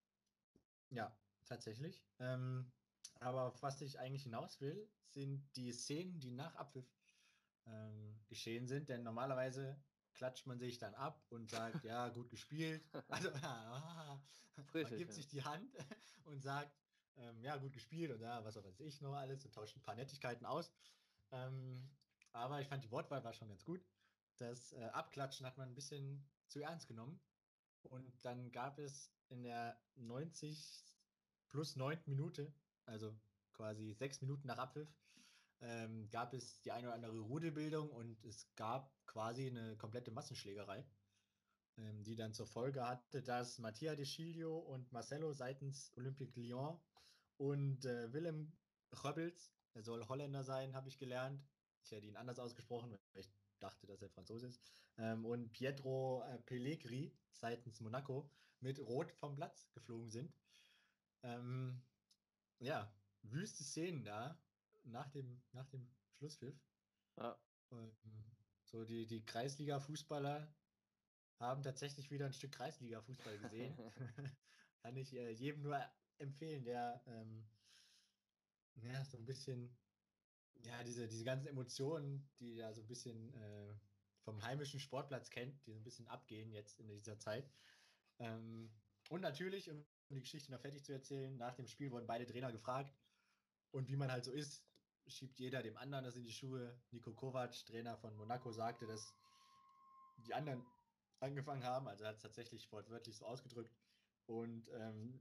Ja, tatsächlich. Ähm, aber auf was ich eigentlich hinaus will, sind die Szenen, die nach Abpfiff ähm, geschehen sind. Denn normalerweise klatscht man sich dann ab und sagt, ja, gut gespielt. Also ah, man gibt ja. sich die Hand und sagt, ähm, ja, gut gespielt und ja, was weiß ich noch alles und tauscht ein paar Nettigkeiten aus. Ähm, aber ich fand die Wortwahl war schon ganz gut. Das äh, Abklatschen hat man ein bisschen zu ernst genommen. Und dann gab es in der 90 plus 9. Minute also quasi sechs Minuten nach Abpfiff, ähm, gab es die eine oder andere Rudelbildung und es gab quasi eine komplette Massenschlägerei, ähm, die dann zur Folge hatte, dass Mattia De Sciglio und Marcelo seitens Olympique Lyon und äh, Willem Röbbels, er soll Holländer sein, habe ich gelernt. Ich hätte ihn anders ausgesprochen, weil ich dachte, dass er Franzose ist. Ähm, und Pietro äh, Pellegri seitens Monaco mit Rot vom Platz geflogen sind. Ähm, ja, wüste Szenen da nach dem, nach dem Schlusspfiff. Ja. Ähm, so die, die Kreisliga-Fußballer haben tatsächlich wieder ein Stück Kreisliga-Fußball gesehen. Kann ich äh, jedem nur empfehlen, der ähm, ja, so ein bisschen, ja, diese, diese ganzen Emotionen, die ja so ein bisschen äh, vom heimischen Sportplatz kennt, die so ein bisschen abgehen jetzt in dieser Zeit. Ähm, und natürlich, um die Geschichte noch fertig zu erzählen, nach dem Spiel wurden beide Trainer gefragt. Und wie man halt so ist, schiebt jeder dem anderen das in die Schuhe. Nico Kovac, Trainer von Monaco, sagte, dass die anderen angefangen haben. Also hat es tatsächlich wortwörtlich so ausgedrückt. Und ähm,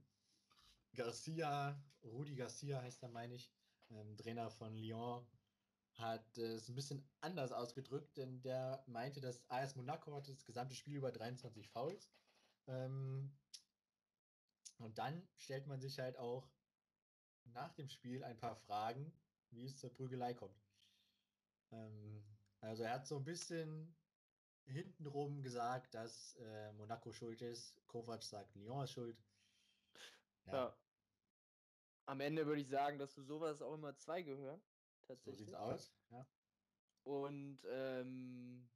Garcia, Rudi Garcia heißt er, meine ich, ähm, Trainer von Lyon, hat es ein bisschen anders ausgedrückt, denn der meinte, dass AS Monaco hatte das gesamte Spiel über 23 Fouls. Ähm, und dann stellt man sich halt auch nach dem Spiel ein paar Fragen, wie es zur Prügelei kommt. Ähm, also er hat so ein bisschen hintenrum gesagt, dass äh, Monaco schuld ist. Kovac sagt, Lyon ist schuld. Ja. ja. Am Ende würde ich sagen, dass du sowas auch immer zwei gehören. Tatsächlich. So sieht's aus, ja. Und ähm,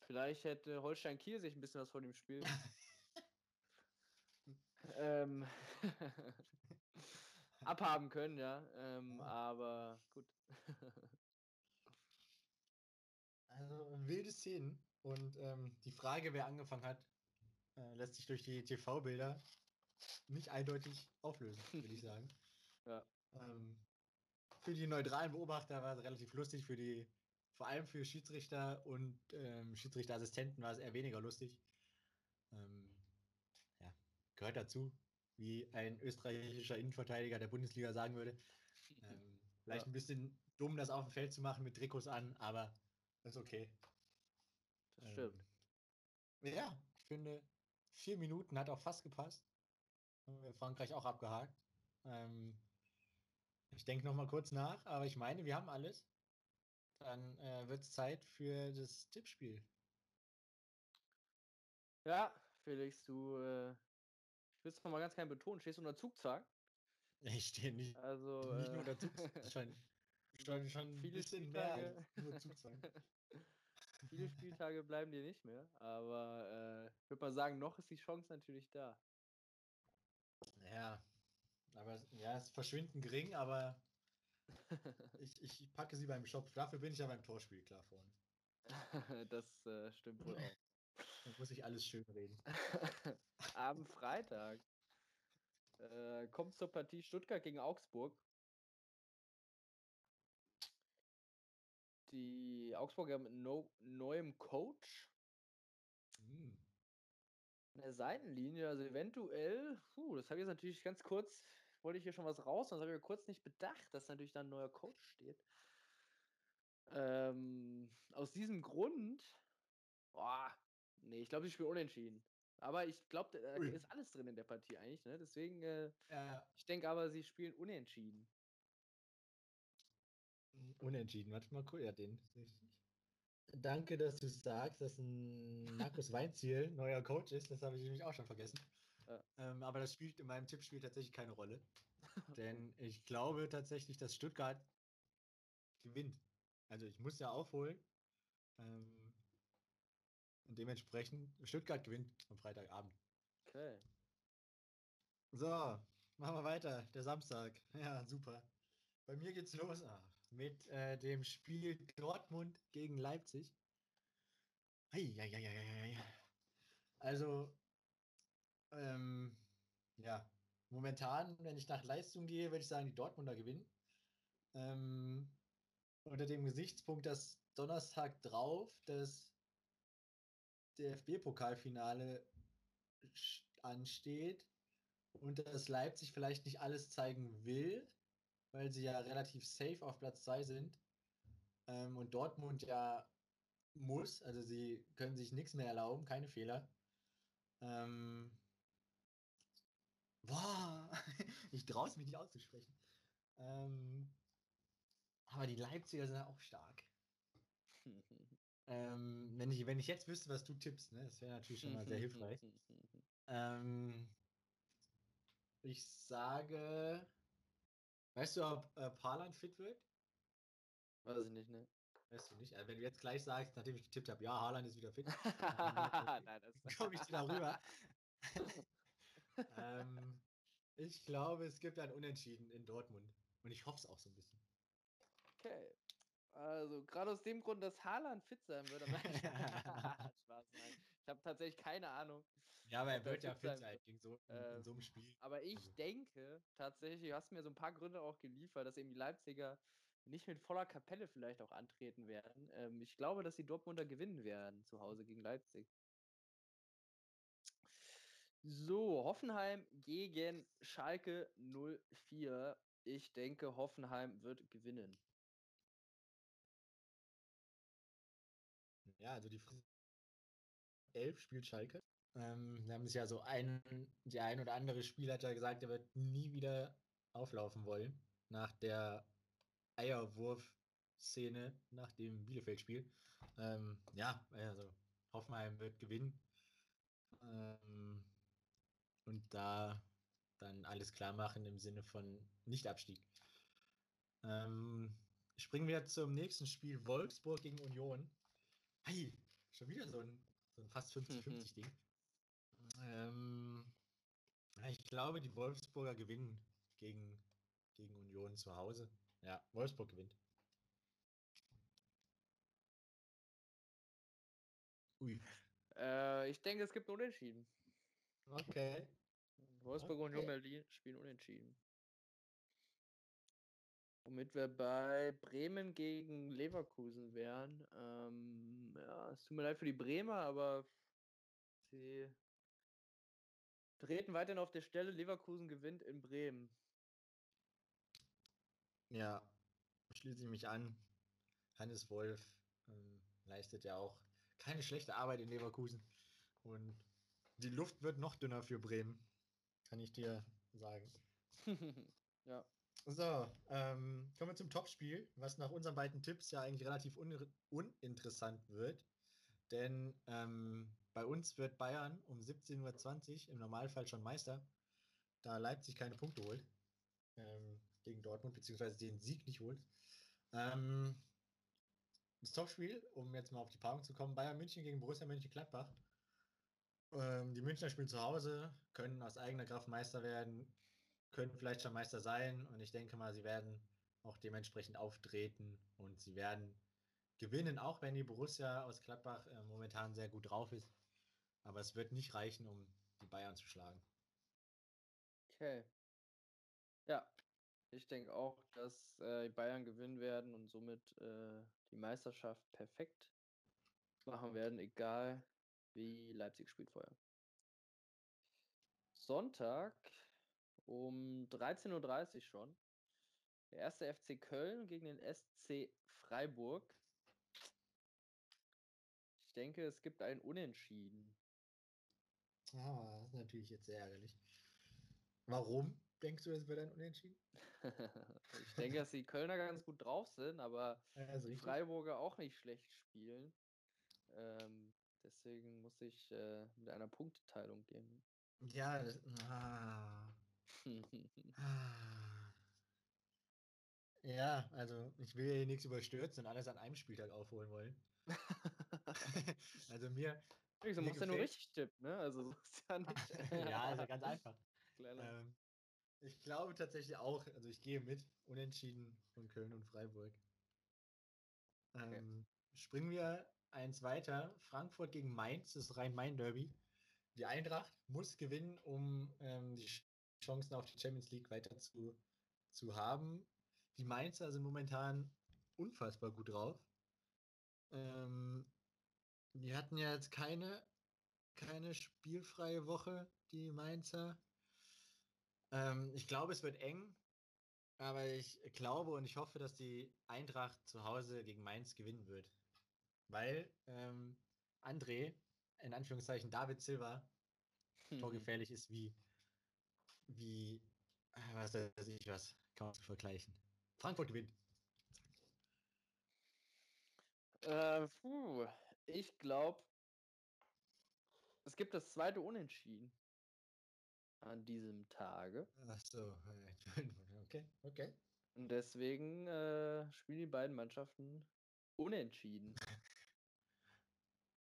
vielleicht hätte Holstein Kiel sich ein bisschen was von dem Spiel. ähm, abhaben können, ja. Ähm, ja. Aber gut. also wilde Szenen. Und ähm, die Frage, wer angefangen hat, äh, lässt sich durch die TV-Bilder nicht eindeutig auflösen, würde ich sagen. ja. Ähm, für die neutralen Beobachter war es relativ lustig, für die, vor allem für Schiedsrichter und ähm, Schiedsrichterassistenten war es eher weniger lustig. Gehört dazu, wie ein österreichischer Innenverteidiger der Bundesliga sagen würde. Ähm, vielleicht ja. ein bisschen dumm, das auf dem Feld zu machen mit Trikots an, aber ist okay. Das stimmt. Ähm, ja, ich finde, vier Minuten hat auch fast gepasst. Frankreich auch abgehakt. Ähm, ich denke noch mal kurz nach, aber ich meine, wir haben alles. Dann äh, wird es Zeit für das Tippspiel. Ja, Felix, du, äh, ich will es nochmal ganz klein betonen, stehst du unter Zugzwang? Ich stehe nicht, also, nicht äh, nur unter Zugzwang, schon, schon, schon ein bisschen mehr Zugzwang. Viele Spieltage bleiben dir nicht mehr, aber äh, ich würde mal sagen, noch ist die Chance natürlich da. Ja, aber ja, es verschwinden gering, aber ich, ich packe sie beim Shop. Dafür bin ich ja beim Torspiel klar vorne. das äh, stimmt wohl auch. Dann muss ich alles schön reden. Am Freitag äh, kommt zur Partie Stuttgart gegen Augsburg. Die Augsburger mit no, neuem Coach. Hm. Der Seitenlinie, also eventuell, puh, das habe ich jetzt natürlich ganz kurz, wollte ich hier schon was raus, das habe ich mir kurz nicht bedacht, dass natürlich da ein neuer Coach steht. Ähm, aus diesem Grund, boah, nee, ich glaube, ich spiele unentschieden. Aber ich glaube, da Ui. ist alles drin in der Partie eigentlich, ne? Deswegen, äh, ja. ich denke aber, sie spielen unentschieden. Unentschieden, warte mal, cool, ja, den. Danke, dass du sagst, dass ein Markus Weinziel neuer Coach ist. Das habe ich nämlich auch schon vergessen. Ja. Ähm, aber das spielt in meinem Tippspiel tatsächlich keine Rolle. Denn ich glaube tatsächlich, dass Stuttgart gewinnt. Also ich muss ja aufholen. Ähm, und dementsprechend, Stuttgart gewinnt am Freitagabend. Okay. So, machen wir weiter. Der Samstag. Ja, super. Bei mir geht's los. Ah, mit äh, dem Spiel Dortmund gegen Leipzig. Eieieiei. Also, ähm, ja, momentan, wenn ich nach Leistung gehe, würde ich sagen, die Dortmunder gewinnen. Ähm, unter dem Gesichtspunkt, dass Donnerstag drauf das DFB-Pokalfinale ansteht und dass Leipzig vielleicht nicht alles zeigen will, weil sie ja relativ safe auf Platz 2 sind. Ähm, und Dortmund ja muss, also sie können sich nichts mehr erlauben, keine Fehler. Ähm, boah, ich traue es mich nicht auszusprechen. Ähm, aber die Leipziger sind ja auch stark. Ähm, wenn, ich, wenn ich jetzt wüsste, was du tippst, ne, das wäre natürlich schon mal sehr hilfreich. ähm, ich sage Weißt du, ob äh, Parlan fit wird? Weiß ich nicht, ne? Weißt du nicht? Also wenn du jetzt gleich sagst, nachdem ich getippt habe, ja, Haaland ist wieder fit, Nein, das komme ich dir darüber. ähm, ich glaube, es gibt ein Unentschieden in Dortmund. Und ich hoffe es auch so ein bisschen. Okay. Also, gerade aus dem Grund, dass Haaland fit sein würde. Spaß, nein. Ich habe tatsächlich keine Ahnung. Ja, aber er wird ja fit sein sein so, in, Ähm, in so einem Spiel. Aber ich Also. denke tatsächlich, du hast mir so ein paar Gründe auch geliefert, dass eben die Leipziger nicht mit voller Kapelle vielleicht auch antreten werden. Ähm, ich glaube, dass die Dortmunder gewinnen werden zu Hause gegen Leipzig. So, Hoffenheim gegen Schalke 04. Ich denke, Hoffenheim wird gewinnen. Ja, also die Fr- elf spielt Schalke. Ähm, wir haben es ja so ein, der ein oder andere Spieler hat ja gesagt, er wird nie wieder auflaufen wollen nach der Eierwurf-Szene nach dem Bielefeld-Spiel. Ähm, ja, also Hoffenheim wird gewinnen. Ähm, und da dann alles klar machen im Sinne von Nicht-Abstieg. Ähm, springen wir zum nächsten Spiel: Wolfsburg gegen Union. Hey, schon wieder so ein, so ein fast 50-50-Ding. ähm, ja, ich glaube, die Wolfsburger gewinnen gegen, gegen Union zu Hause. Ja, Wolfsburg gewinnt. Ui. Äh, ich denke, es gibt Unentschieden. Okay. Wolfsburg und Union Okay. Berlin spielen unentschieden. Womit wir bei Bremen gegen Leverkusen wären. Ähm, ja, es tut mir leid für die Bremer, aber sie treten weiterhin auf der Stelle. Leverkusen gewinnt in Bremen. Ja, schließe ich mich an. Hannes Wolf ähm, leistet ja auch keine schlechte Arbeit in Leverkusen. Und die Luft wird noch dünner für Bremen. Kann ich dir sagen. ja. So, ähm, kommen wir zum Topspiel, was nach unseren beiden Tipps ja eigentlich relativ un uninteressant wird. Denn ähm, bei uns wird Bayern um 17.20 Uhr im Normalfall schon Meister, da Leipzig keine Punkte holt ähm, gegen Dortmund, beziehungsweise den Sieg nicht holt. Ähm, das Topspiel, um jetzt mal auf die Paarung zu kommen, Bayern München gegen Borussia Mönchengladbach. Ähm, die Münchner spielen zu Hause, können aus eigener Kraft Meister werden, können vielleicht schon Meister sein und ich denke mal, sie werden auch dementsprechend auftreten und sie werden gewinnen, auch wenn die Borussia aus Gladbach äh, momentan sehr gut drauf ist. Aber es wird nicht reichen, um die Bayern zu schlagen. Okay. Ja, ich denke auch, dass äh, die Bayern gewinnen werden und somit äh, die Meisterschaft perfekt machen werden, egal wie Leipzig spielt vorher. Sonntag um 13.30 Uhr schon. Der erste FC Köln gegen den SC Freiburg. Ich denke, es gibt ein Unentschieden. Ah, das ist natürlich jetzt sehr ärgerlich. Warum denkst du, es wird ein Unentschieden? ich denke, dass die Kölner ganz gut drauf sind, aber Ja, die. Freiburger auch nicht schlecht spielen. Ähm, deswegen muss ich äh, mit einer Punkteteilung gehen. Ja, das, ah. ja, also ich will hier nichts überstürzen und alles an einem Spieltag aufholen wollen. also mir, du musst ja nur richtig tippen, ne? Also so ist ja nicht. ja, also ganz einfach. Ähm, ich glaube tatsächlich auch, also ich gehe mit, unentschieden von Köln und Freiburg. Ähm, Springen wir eins weiter, Frankfurt gegen Mainz, das Rhein-Main-Derby. Die Eintracht muss gewinnen, um ähm, die Chancen auf die Champions League weiter zu, zu haben. Die Mainzer sind momentan unfassbar gut drauf. Ähm, die hatten ja jetzt keine, keine spielfreie Woche, die Mainzer. Ähm, ich glaube, es wird eng, aber ich glaube und ich hoffe, dass die Eintracht zu Hause gegen Mainz gewinnen wird. Weil ähm, André, in Anführungszeichen David Silva, torgefährlich ist wie, wie, äh, was weiß ich was, kann man vergleichen. Frankfurt gewinnt. Äh, puh, ich glaube, es gibt das zweite Unentschieden an diesem Tage. Ach so, okay, okay. Und deswegen äh, spielen die beiden Mannschaften unentschieden.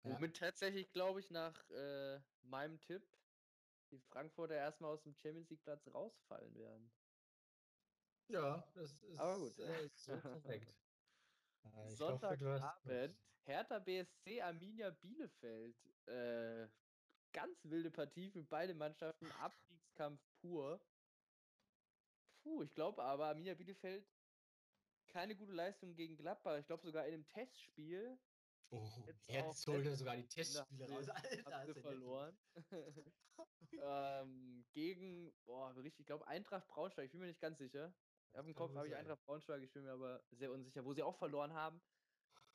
Ja. Womit tatsächlich, glaube ich, nach äh, meinem Tipp die Frankfurter erstmal aus dem Champions League Platz rausfallen werden. Ja, das ist, Aber gut. äh, so korrekt. Sonntagabend, Hertha BSC, Arminia Bielefeld. Äh, ganz wilde Partie für beide Mannschaften, Abstiegskampf pur. Puh, ich glaube aber, Arminia Bielefeld keine gute Leistung gegen Gladbach. Ich glaube sogar in einem Testspiel Oh, Jetzt jetzt holt er sogar die Testspiele Spiel raus. Alter, er verloren. ähm, gegen, boah, richtig, ich glaube Eintracht Braunschweig, ich bin mir nicht ganz sicher. Auf dem Kopf habe ich. Eintracht Braunschweig, ich bin mir aber sehr unsicher, wo sie auch verloren haben.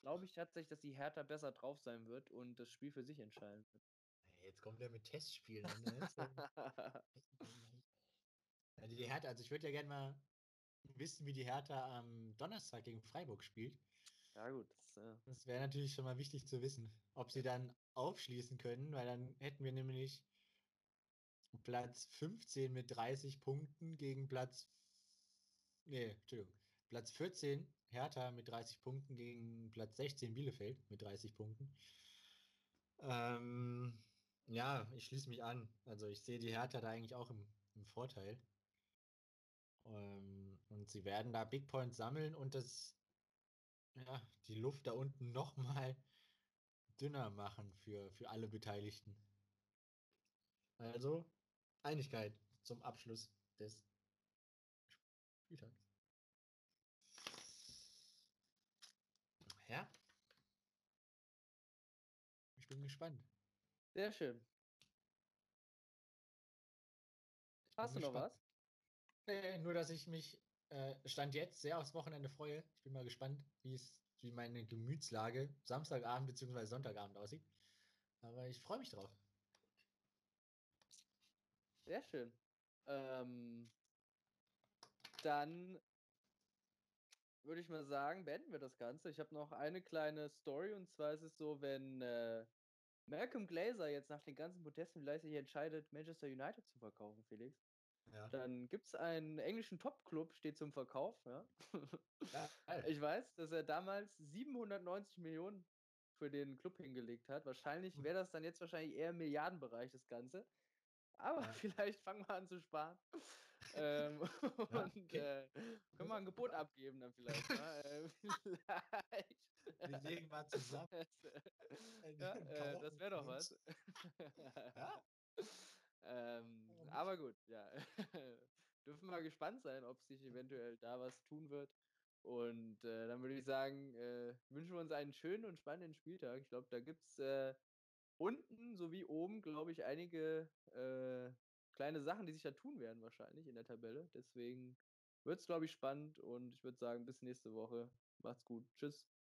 Glaube ich tatsächlich, dass die Hertha besser drauf sein wird und das Spiel für sich entscheiden wird. Jetzt kommt er mit Testspielen. an, Ne? Also die Hertha, also ich würde ja gerne mal wissen, wie die Hertha am Donnerstag gegen Freiburg spielt. Ja, gut. Das, äh, Das wäre natürlich schon mal wichtig zu wissen, ob sie dann aufschließen können, weil dann hätten wir nämlich Platz 15 mit 30 Punkten gegen Platz. Nee, Entschuldigung. Platz 14 Hertha mit 30 Punkten gegen Platz 16 Bielefeld mit 30 Punkten. Ähm, ja, ich schließe mich an. Also ich sehe die Hertha da eigentlich auch im, im Vorteil. Ähm, und sie werden da Big Points sammeln und das ja, die Luft da unten nochmal dünner machen für, für alle Beteiligten. Also, Einigkeit zum Abschluss des Spieltags. Ja. Ich bin gespannt. sehr schön. Hast du noch gespannt. was? Nee, nur, dass ich mich äh, Stand jetzt sehr aufs Wochenende freue. Ich bin mal gespannt, wie es, wie meine Gemütslage Samstagabend bzw. Sonntagabend aussieht. Aber ich freue mich drauf. Sehr schön. Ähm, dann würde ich mal sagen, beenden wir das Ganze. Ich habe noch eine kleine Story und zwar ist es so, wenn äh, Malcolm Glazer jetzt nach den ganzen Protesten vielleicht sich entscheidet, Manchester United zu verkaufen, Felix, Ja. dann gibt es einen englischen Top-Club, steht zum Verkauf. Ja? Ja, ich weiß, dass er damals 790 Millionen für den Club hingelegt hat. Wahrscheinlich Hm. wäre das dann jetzt wahrscheinlich eher im Milliardenbereich, das Ganze. Aber Ja. vielleicht fangen wir an zu sparen. ähm, und okay. äh, können wir ein Gebot abgeben dann vielleicht. Ne? Äh, vielleicht. Wir legen mal zusammen. ja, äh, das wäre doch was. Ja. Ähm, nicht? aber gut, ja. Dürfen wir gespannt sein, ob sich eventuell da was tun wird. Und äh, dann würde ich sagen, äh, wünschen wir uns einen schönen und spannenden Spieltag. Ich glaube, da gibt es äh, unten sowie oben, glaube ich, einige äh, kleine Sachen, die sich da tun werden, wahrscheinlich in der Tabelle. Deswegen wird es, glaube ich, spannend und ich würde sagen, bis nächste Woche. Macht's gut. Tschüss.